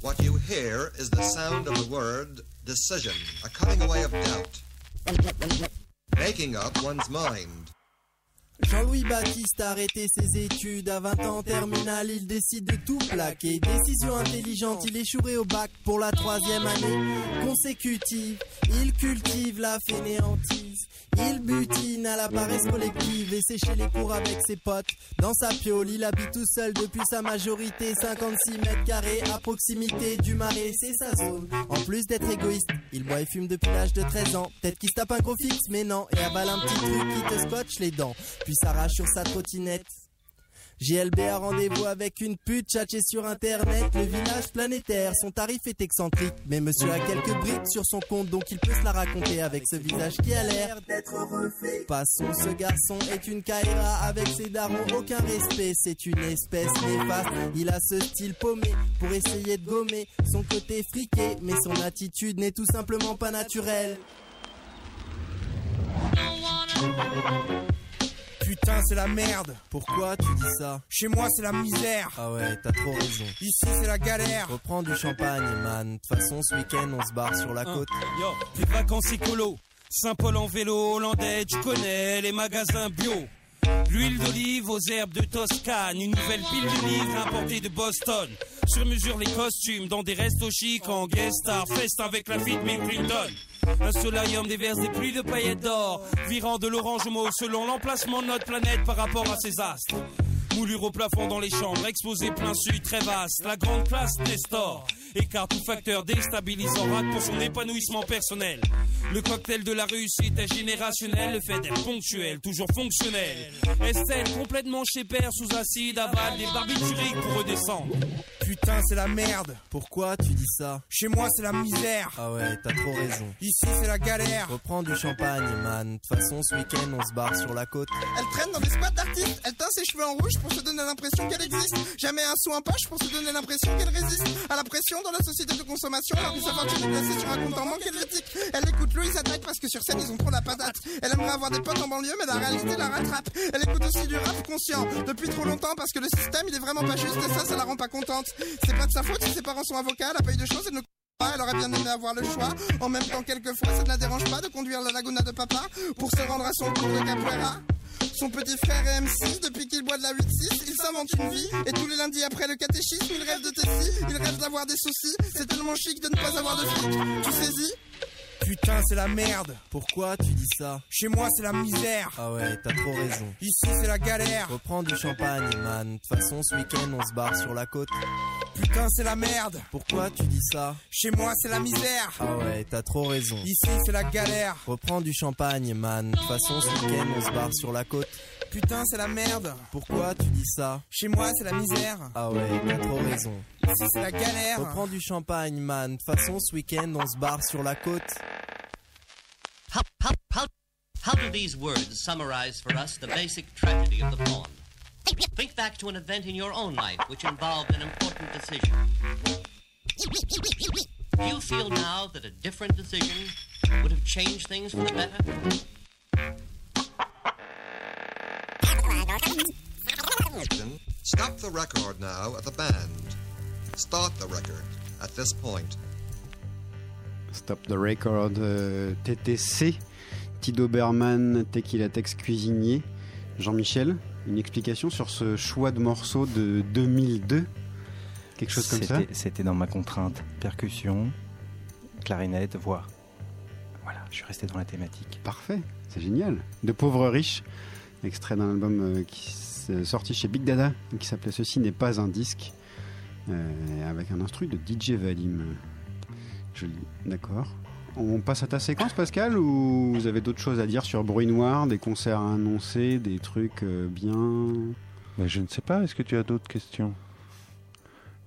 K: What you hear is the sound of the word decision,
L: Jean-Louis Baptiste a arrêté ses études à 20 ans en terminale, il décide de tout plaquer. Décision intelligente, il échouerait au bac pour la troisième année consécutive. Il cultive la fainéantise, il butine à la paresse collective et sécher les cours avec ses potes. Dans sa piole, il habite tout seul depuis sa majorité, 56 mètres carrés à proximité du marais, c'est sa zone. En plus d'être égoïste, il boit et fume depuis l'âge de 13 ans. Peut-être qu'il se tape un gros fixe, mais non, et avale un petit truc qui te scotche les dents, puis s'arrache sur sa trottinette. JLB a rendez-vous avec une pute tchatchée sur internet. Le village planétaire, son tarif est excentrique. Mais monsieur a quelques briques sur son compte, donc il peut se la raconter avec ce visage qui a l'air d'être refait. Passons, ce garçon est une caïra avec ses darons, aucun respect. C'est une espèce néfaste. Il a ce style paumé pour essayer de gommer son côté friqué. Mais son attitude n'est tout simplement pas naturelle.
M: Putain, c'est la merde.
L: Pourquoi tu dis ça
M: Chez moi, c'est la misère.
L: Ah ouais, t'as trop raison.
M: Ici, c'est la galère.
L: Reprends du champagne, man. De toute façon, ce week-end, on se barre sur la côte.
N: Yo, les vacances écolo. Saint-Paul en vélo, hollandais, tu connais les magasins bio. L'huile d'olive aux herbes de Toscane, une nouvelle pile de livres importée de Boston. Sur mesure les costumes dans des restos chics en guest star, fest avec la fille de Bill Clinton. Un solarium déverse des pluies de paillettes d'or, virant de l'orange au mauve selon l'emplacement de notre planète par rapport à ses astres. Moulure au plafond dans les chambres, exposé plein sud, très vaste. La grande classe Nestor écarte tout facteur déstabilisant rate pour son épanouissement personnel. Le cocktail de la réussite est générationnel, le fait d'être ponctuel, toujours fonctionnel. Estelle complètement chez père sous acide, avale des barbituriques pour redescendre.
M: Putain, c'est la merde.
L: Pourquoi tu dis ça?
M: Chez moi, c'est la misère.
L: Ah ouais, t'as trop raison.
M: Ici, c'est la galère.
L: Reprends du champagne, man. De toute façon, ce week-end, on se barre sur la côte.
O: Elle traîne dans des squats d'artistes, elle teint ses cheveux en rouge pour se donner l'impression qu'elle existe. Jamais un sou en poche pour se donner l'impression qu'elle résiste à la pression dans la société de consommation. Que sa fortune est sur un compte en banque helvétique. Elle écoute Louise Attaque parce que sur scène ils ont trop la patate. Elle aimerait avoir des potes en banlieue, mais la réalité la rattrape. Elle écoute aussi du rap conscient depuis trop longtemps parce que le système il est vraiment pas juste et ça, ça la rend pas contente. C'est pas de sa faute si ses parents sont avocats, elle a pas eu de choses, elle ne elle aurait bien aimé avoir le choix. En même temps, quelquefois, ça ne la dérange pas de conduire la laguna de papa pour se rendre à son cours de capoeira. Son petit frère est MC, depuis qu'il boit de la 8-6, il s'invente une vie. Et tous les lundis après le catéchisme, il rêve de Tessie, il rêve d'avoir des soucis. C'est tellement chic de ne pas avoir de fric. Tu saisis
M: Putain, c'est la merde.
L: Pourquoi tu dis ça
M: Chez moi, c'est la misère.
L: Ah ouais, t'as trop raison.
M: Ici, c'est la galère.
L: Reprends du champagne, man. De toute façon, ce week-end, on se barre sur la côte.
M: Putain, c'est la merde.
L: Pourquoi tu dis ça
M: Chez moi, c'est la misère.
L: Ah ouais, t'as trop raison.
M: Ici, c'est la galère.
L: Reprends du champagne, man. De toute façon, ce week-end, on se barre sur la côte.
M: Putain, c'est la merde.
L: Pourquoi tu dis ça
M: Chez moi, c'est la misère.
L: Ah ouais, t'as trop raison.
M: Ici, c'est la galère.
L: Reprends du champagne, man. De toute façon, ce week-end, on se barre sur la côte.
P: How, how, how, how do these words summarize for us the basic tragedy of the poem? Think back to an event in your own life which involved an important decision. Do you feel now that a different decision would have changed things for the better?
K: Stop the record now at the band. Start the record at this point.
A: Stop the Record, euh, TTC, Tido Berman, Tequila Tex Cuisinier. Jean-Michel, une explication sur ce choix de morceau de 2002 Quelque chose comme ça?
I: C'était- C'était dans ma contrainte. Percussion, clarinette, voix. Voilà, je suis resté dans la thématique.
A: Parfait, c'est génial. De pauvres riches, extrait d'un album euh, qui sorti chez Big Dada, qui s'appelait Ceci n'est pas un disque, euh, avec un instru de DJ Valim. Joli, d'accord. On passe à ta séquence, Pascal, ou vous avez d'autres choses à dire sur Bruit Noir, des concerts à annoncer, des trucs euh, bien?
B: Mais je ne sais pas, est-ce que tu as d'autres questions?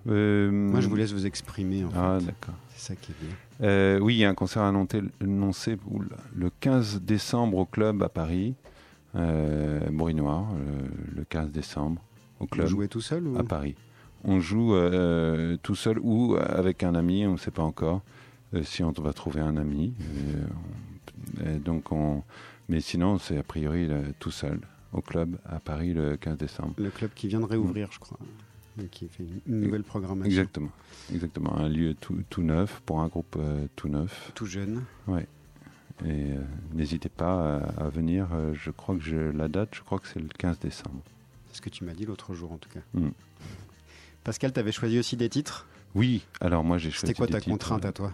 B: Euh,
A: Moi, je vous laisse vous exprimer. En
B: Ah, d'accord.
A: C'est ça qui est bien.
B: Euh, oui, il y a un concert annoncé, le 15 décembre au club à Paris. Euh, Bruit Noir, euh, le 15 décembre au club.
A: jouez tout seul ou
B: À Paris. On joue euh, tout seul ou avec un ami, on ne sait pas encore si on va trouver un ami. Et donc on... Mais sinon, c'est a priori tout seul au club à Paris le 15 décembre.
A: Le club qui vient de réouvrir, je crois, et qui fait une- une nouvelle programmation.
B: Exactement, exactement. Un lieu tout, tout neuf pour un groupe euh, tout neuf.
A: Tout jeune.
B: Ouais. Et euh, n'hésitez pas à, à venir. euh, je crois que je, la date, je crois que c'est le 15 décembre.
A: C'est ce que tu m'as dit l'autre jour, en tout cas.
B: Mm.
A: Pascal, tu avais choisi aussi des titres?
B: Oui, alors moi j'ai choisi.
A: C'était quoi
B: des
A: ta
B: titres,
A: contrainte à toi?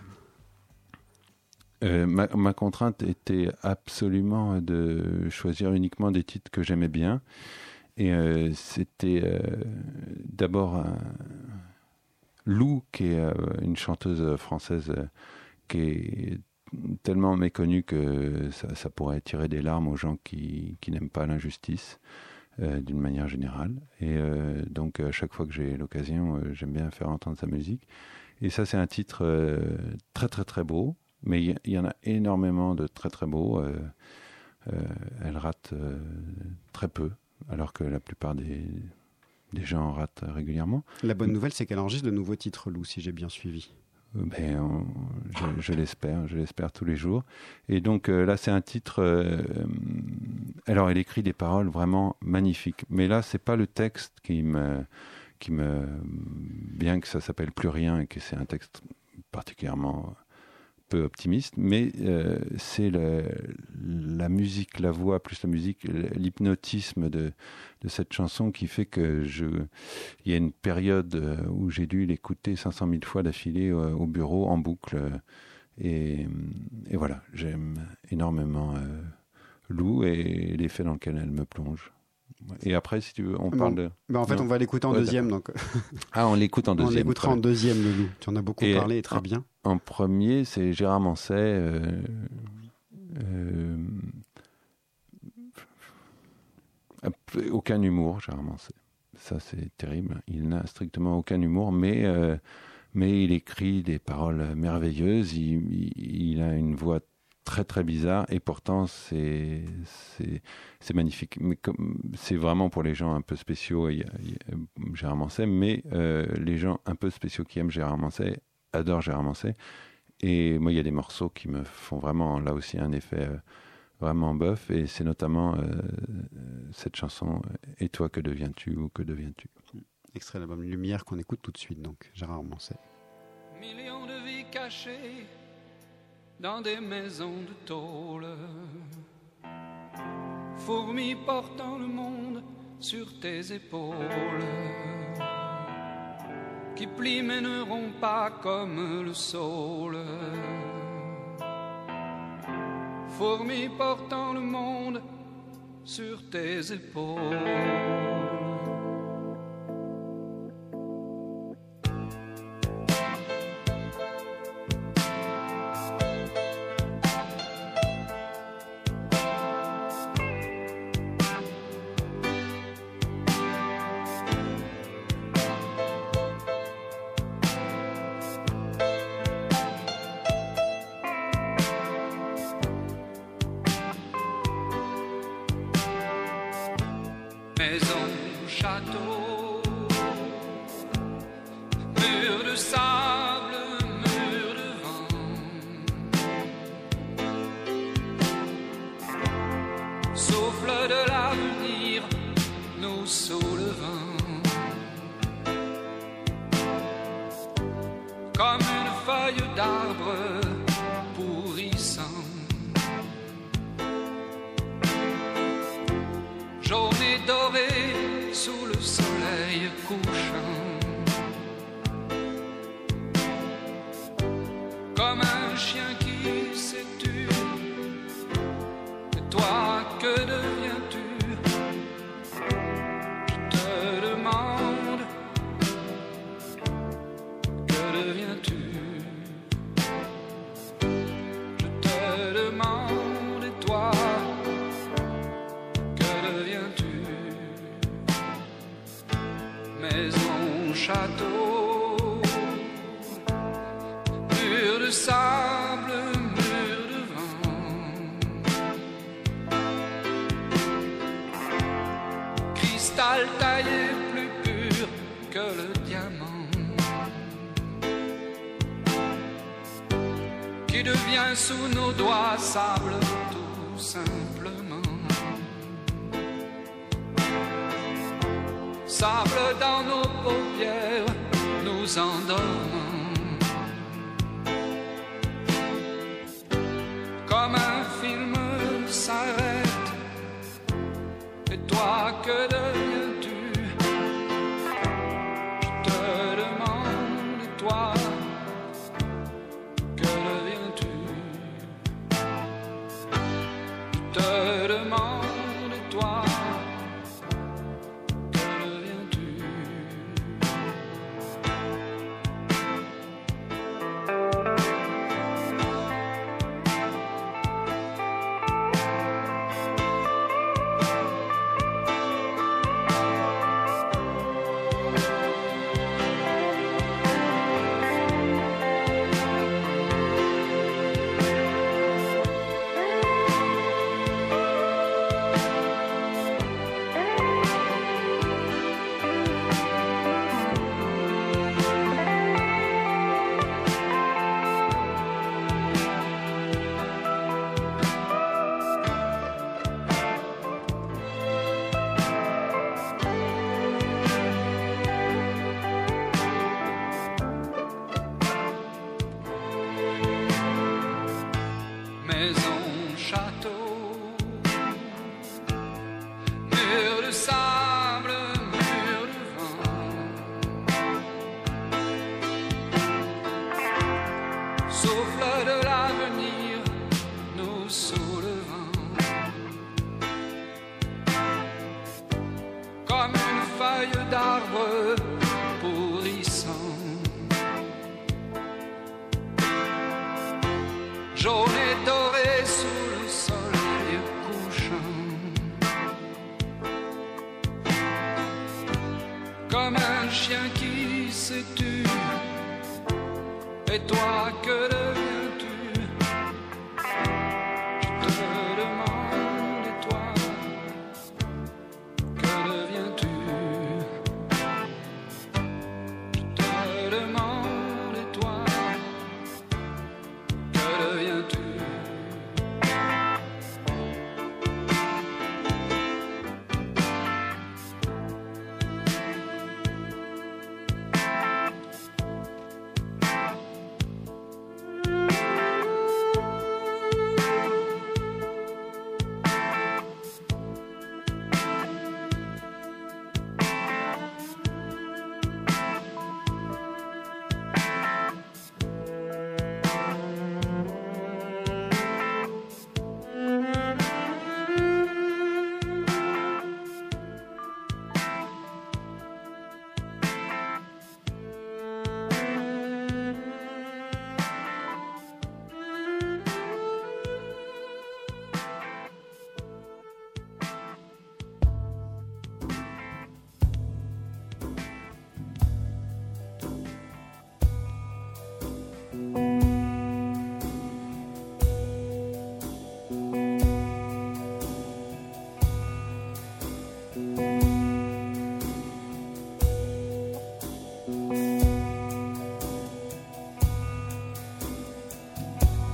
B: Euh, ma, ma contrainte était absolument de choisir uniquement des titres que j'aimais bien. Et euh, c'était euh, d'abord un- Lou, qui est euh, une chanteuse française euh, qui est tellement méconnue que ça, pourrait tirer des larmes aux gens qui, qui n'aiment pas l'injustice. euh, d'une manière générale. Et euh, donc, à chaque fois que j'ai l'occasion, euh, j'aime bien faire entendre sa musique. Et ça, c'est un titre très, très, très beau. Mais il y, en a énormément de très, très beaux. Elle rate très peu, alors que la plupart des, des gens ratent régulièrement.
A: La bonne nouvelle, c'est qu'elle enregistre de nouveaux titres, Lou, si j'ai bien suivi.
B: Ben, je l'espère, je l'espère tous les jours. Et donc euh, là, c'est un titre. euh, alors, elle écrit des paroles vraiment magnifiques. Mais là, c'est pas le texte qui me, qui me, bien que ça s'appelle plus rien et que c'est un texte particulièrement peu optimiste, mais euh, c'est la musique, la voix plus la musique, l'hypnotisme de, cette chanson qui fait que je, il y a une période euh, où j'ai dû l'écouter 500 000 fois d'affilée euh, au bureau en boucle, et, et voilà, j'aime énormément euh, Lou et l'effet dans lequel elle me plonge. Et après, si tu veux, on
A: Bon.
B: parle de.
A: Bah, en fait,
B: Non
A: on va l'écouter en
B: Ouais,
A: deuxième. Donc... [LAUGHS]
B: Ah, on l'écoute en deuxième.
A: On l'écoutera en deuxième, le Lou. Tu en as beaucoup
B: Et
A: parlé, et très
B: en-
A: bien.
B: En premier, c'est Gérard Manset. euh, euh, aucun humour, Gérard Manset. ça c'est terrible. Il n'a strictement aucun humour, mais, euh, mais il écrit des paroles merveilleuses. Il, il- il a une voix très très bizarre et pourtant c'est c'est c'est magnifique. Mais comme c'est vraiment pour les gens un peu spéciaux, il y a- il y a Gérard Manset, mais euh, les gens un peu spéciaux qui aiment Gérard Manset adorent Gérard Manset. Et moi, il y a des morceaux qui me font vraiment là aussi un effet euh, vraiment bof. Et c'est notamment euh, cette chanson Et toi, que deviens-tu ou que deviens-tu?
A: Extrait de l'album Lumière qu'on écoute tout de suite, donc Gérard Manset.
Q: Millions de vies cachées dans des maisons de tôle. Fourmis portant le monde sur tes épaules. Qui plient mais ne rompent pas comme le saule. Fourmis portant le monde sur tes épaules. Sable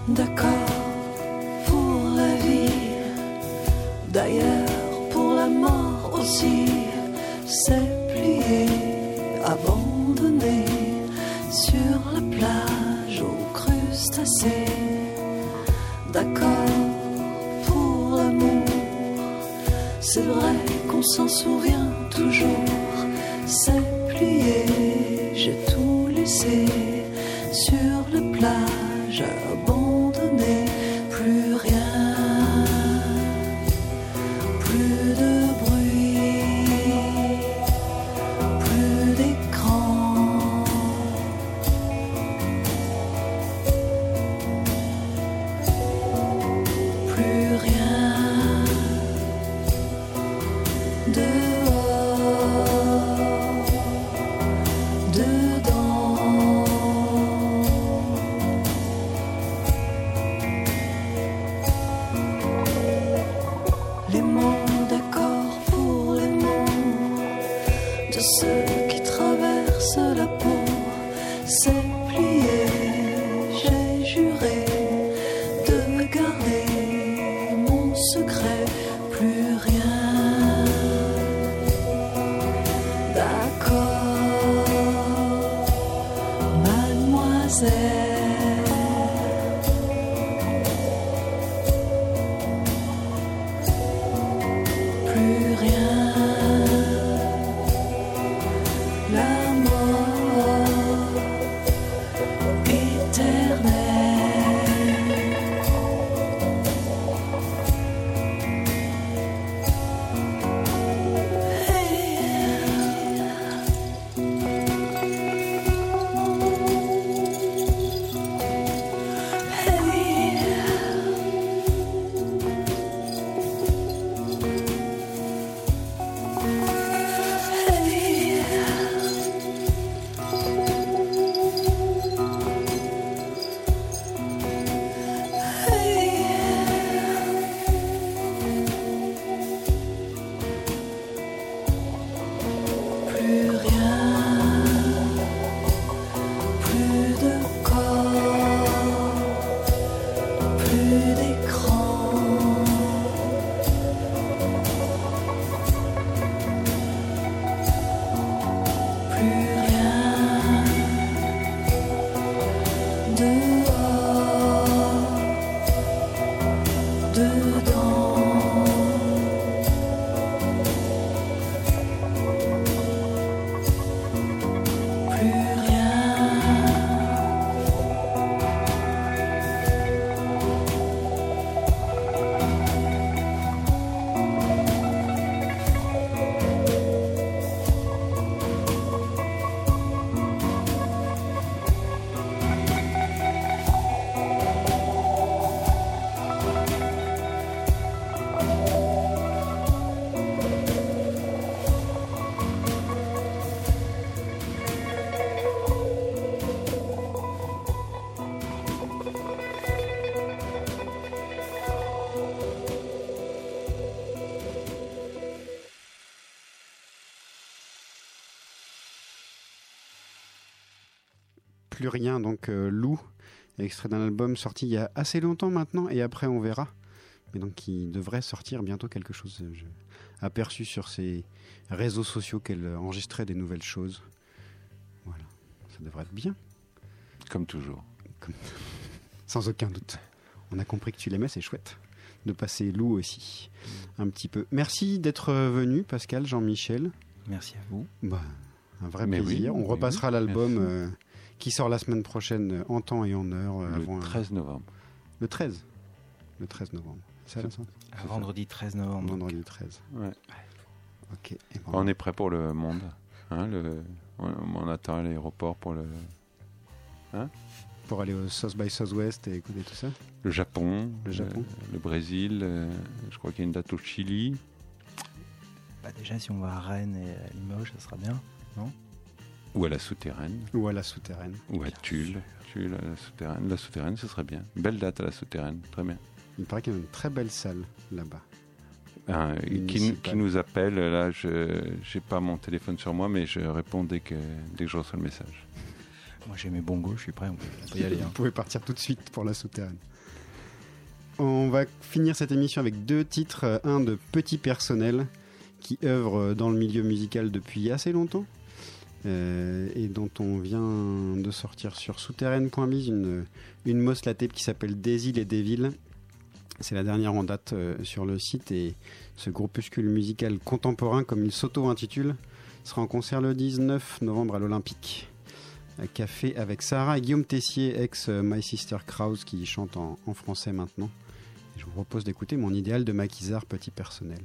R: d'accord. Pour la vie, d'ailleurs pour la mort aussi, c'est plié, abandonné. Sur la plage aux crustacés, d'accord. Pour l'amour, c'est vrai qu'on s'en souvient toujours, c'est plié, j'ai tout laissé. Sur 動 Plus rien,
A: donc euh, Lou, extrait d'un album sorti il y a assez longtemps maintenant, et après on verra. Mais donc il devrait sortir bientôt quelque chose. J'ai aperçu sur ses réseaux sociaux qu'elle enregistrait des nouvelles choses. Voilà, ça devrait être bien.
B: Comme toujours.
A: Comme- [LAUGHS] Sans aucun doute. On a compris que tu l'aimais, c'est chouette. De passer Lou aussi. Un petit peu. Merci d'être venu, Pascal, Jean-Michel.
I: Merci à vous.
A: Bah, un vrai
B: Mais
A: plaisir.
B: oui,
A: On repassera
B: oui,
A: l'album euh, qui sort la semaine prochaine euh, en temps et en heure. euh,
B: Le
A: avant un-
B: 13 novembre.
A: Le 13. Le 13 novembre. C'est ça, ça
I: À vendredi 13 novembre.
A: Vendredi 13.
B: Ouais.
A: Ok. Et
B: On est prêt pour le monde. Hein, le... on, attend à l'aéroport pour le... Hein?
A: Pour aller au South by Southwest et écouter tout ça?
B: Le Japon,
A: Le Japon.
B: le Brésil, euh, je crois qu'il y a une date au Chili.
I: Bah, déjà, si on va à Rennes et à Limoges, ça sera bien, non?
B: Ou à la souterraine.
A: Ou à la souterraine.
B: Ou à Tulle. Tulle à la souterraine. La souterraine, ce serait bien. Belle date à la souterraine. Très bien.
A: Il paraît qu'il y a une très belle salle là-bas.
B: Ah, qui, nous appelle Là, je n'ai pas mon téléphone sur moi, mais je réponds dès que, dès que je reçois le message. [LAUGHS]
I: Moi, j'ai mes bongos, je suis prêt, on peut, on peut y [LAUGHS] aller.
A: Vous
I: hein.
A: pouvez partir tout de suite pour la souterraine. On va finir cette émission avec deux titres. Un de Petit Personnel, qui œuvre dans le milieu musical depuis assez longtemps. Euh, et dont on vient de sortir sur souterraine.biz une, une la tape qui s'appelle Des îles et des villes. C'est la dernière en date euh, sur le site et ce groupuscule musical contemporain, comme il s'auto-intitule, sera en concert le 19 novembre à l'Olympique. Café avec Sarah et Guillaume Tessier, ex euh, My Sister Krause, qui chante en, français maintenant. Je vous propose d'écouter mon idéal de maquisard petit personnel.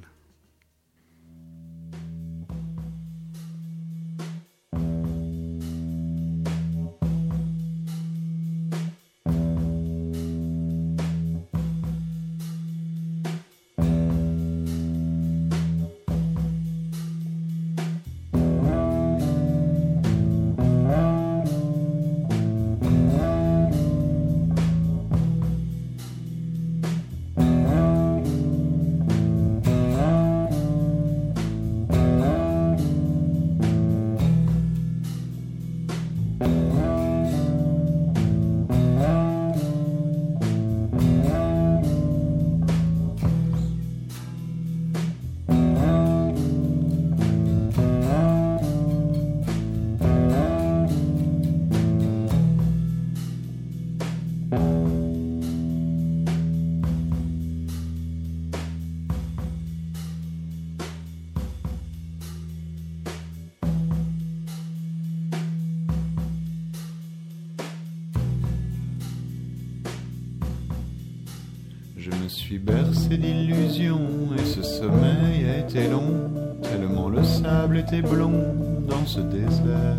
S: Bercé d'illusions et ce sommeil a été long, tellement le sable était blond dans ce désert.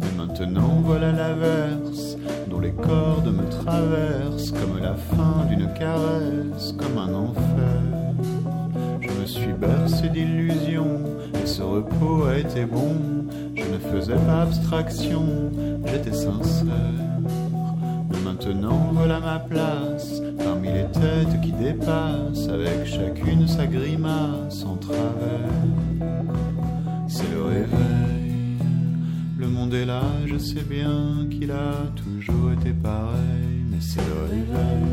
S: Mais maintenant voilà l'averse dont les cordes me traversent comme la fin d'une caresse, comme un enfer. Je me suis bercé d'illusions et ce repos a été bon. Je ne faisais pas abstraction, sais bien qu'il a toujours été pareil, mais c'est le réveil.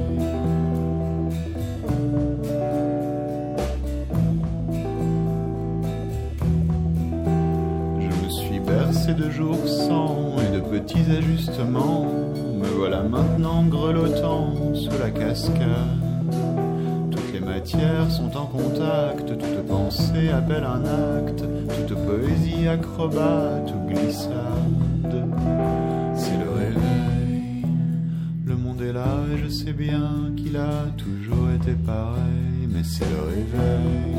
S: Je me suis bercé de jours sans et de petits ajustements. Me voilà maintenant grelottant sous la cascade. Toutes les matières sont en contact, toute pensée appelle un acte, toute poésie acrobate bien qu'il a toujours été pareil, mais c'est le réveil.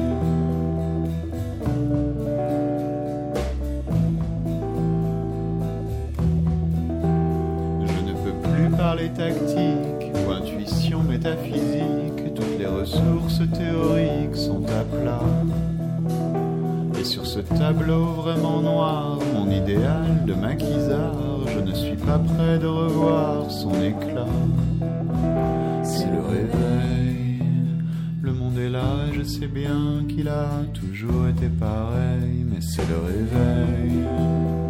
S: Je ne peux plus parler tactique ou intuition métaphysique. Toutes les ressources théoriques sont à plat. Et sur ce tableau vraiment noir, mon idéal de maquisard, je ne suis pas prêt de revoir son éclat. C'est le réveil, le monde est là, je sais bien qu'il a toujours été pareil, mais c'est le réveil.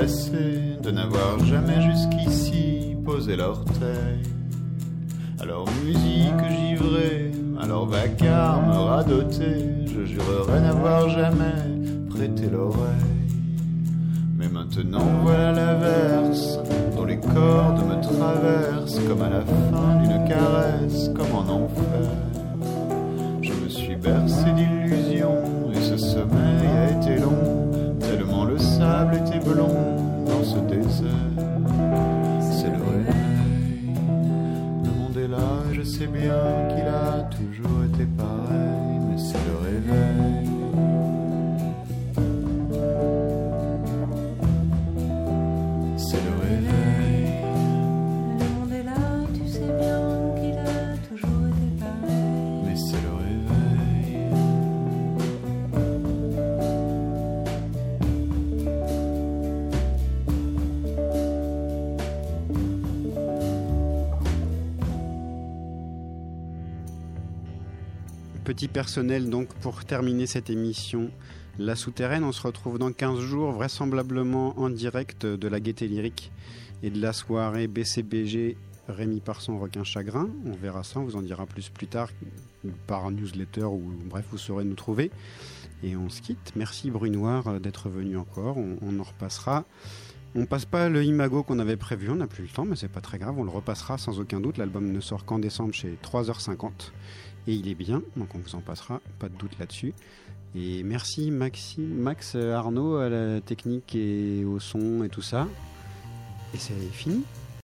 S: De n'avoir jamais jusqu'ici posé l'orteil. Alors musique givrée, alors vacarme radoté, je jurerais n'avoir jamais prêté l'oreille. Mais maintenant voilà l'averse, dont les cordes me traversent comme à la fin d'une caresse, comme en enfer. Je me suis bercé sais bien qu'il a toujours été pareil,
A: Petit personnel donc pour terminer cette émission. La souterraine, on se retrouve dans 15 jours, vraisemblablement en direct de la Gaieté Lyrique et de la soirée BCBG Rémi Parson Requin Chagrin. On verra ça, on vous en dira plus plus tard par newsletter ou bref, vous saurez nous trouver. Et on se quitte. Merci Brunoir d'être venu encore. On, on en repassera. On passe pas le Imago qu'on avait prévu, on n'a plus le temps, mais c'est pas très grave, on le repassera sans aucun doute. L'album ne sort qu'en décembre chez 3h50 et il est bien, donc on vous en passera, pas de doute là-dessus. Et merci Max Arnaud à la technique et au son et tout ça. Et c'est fini.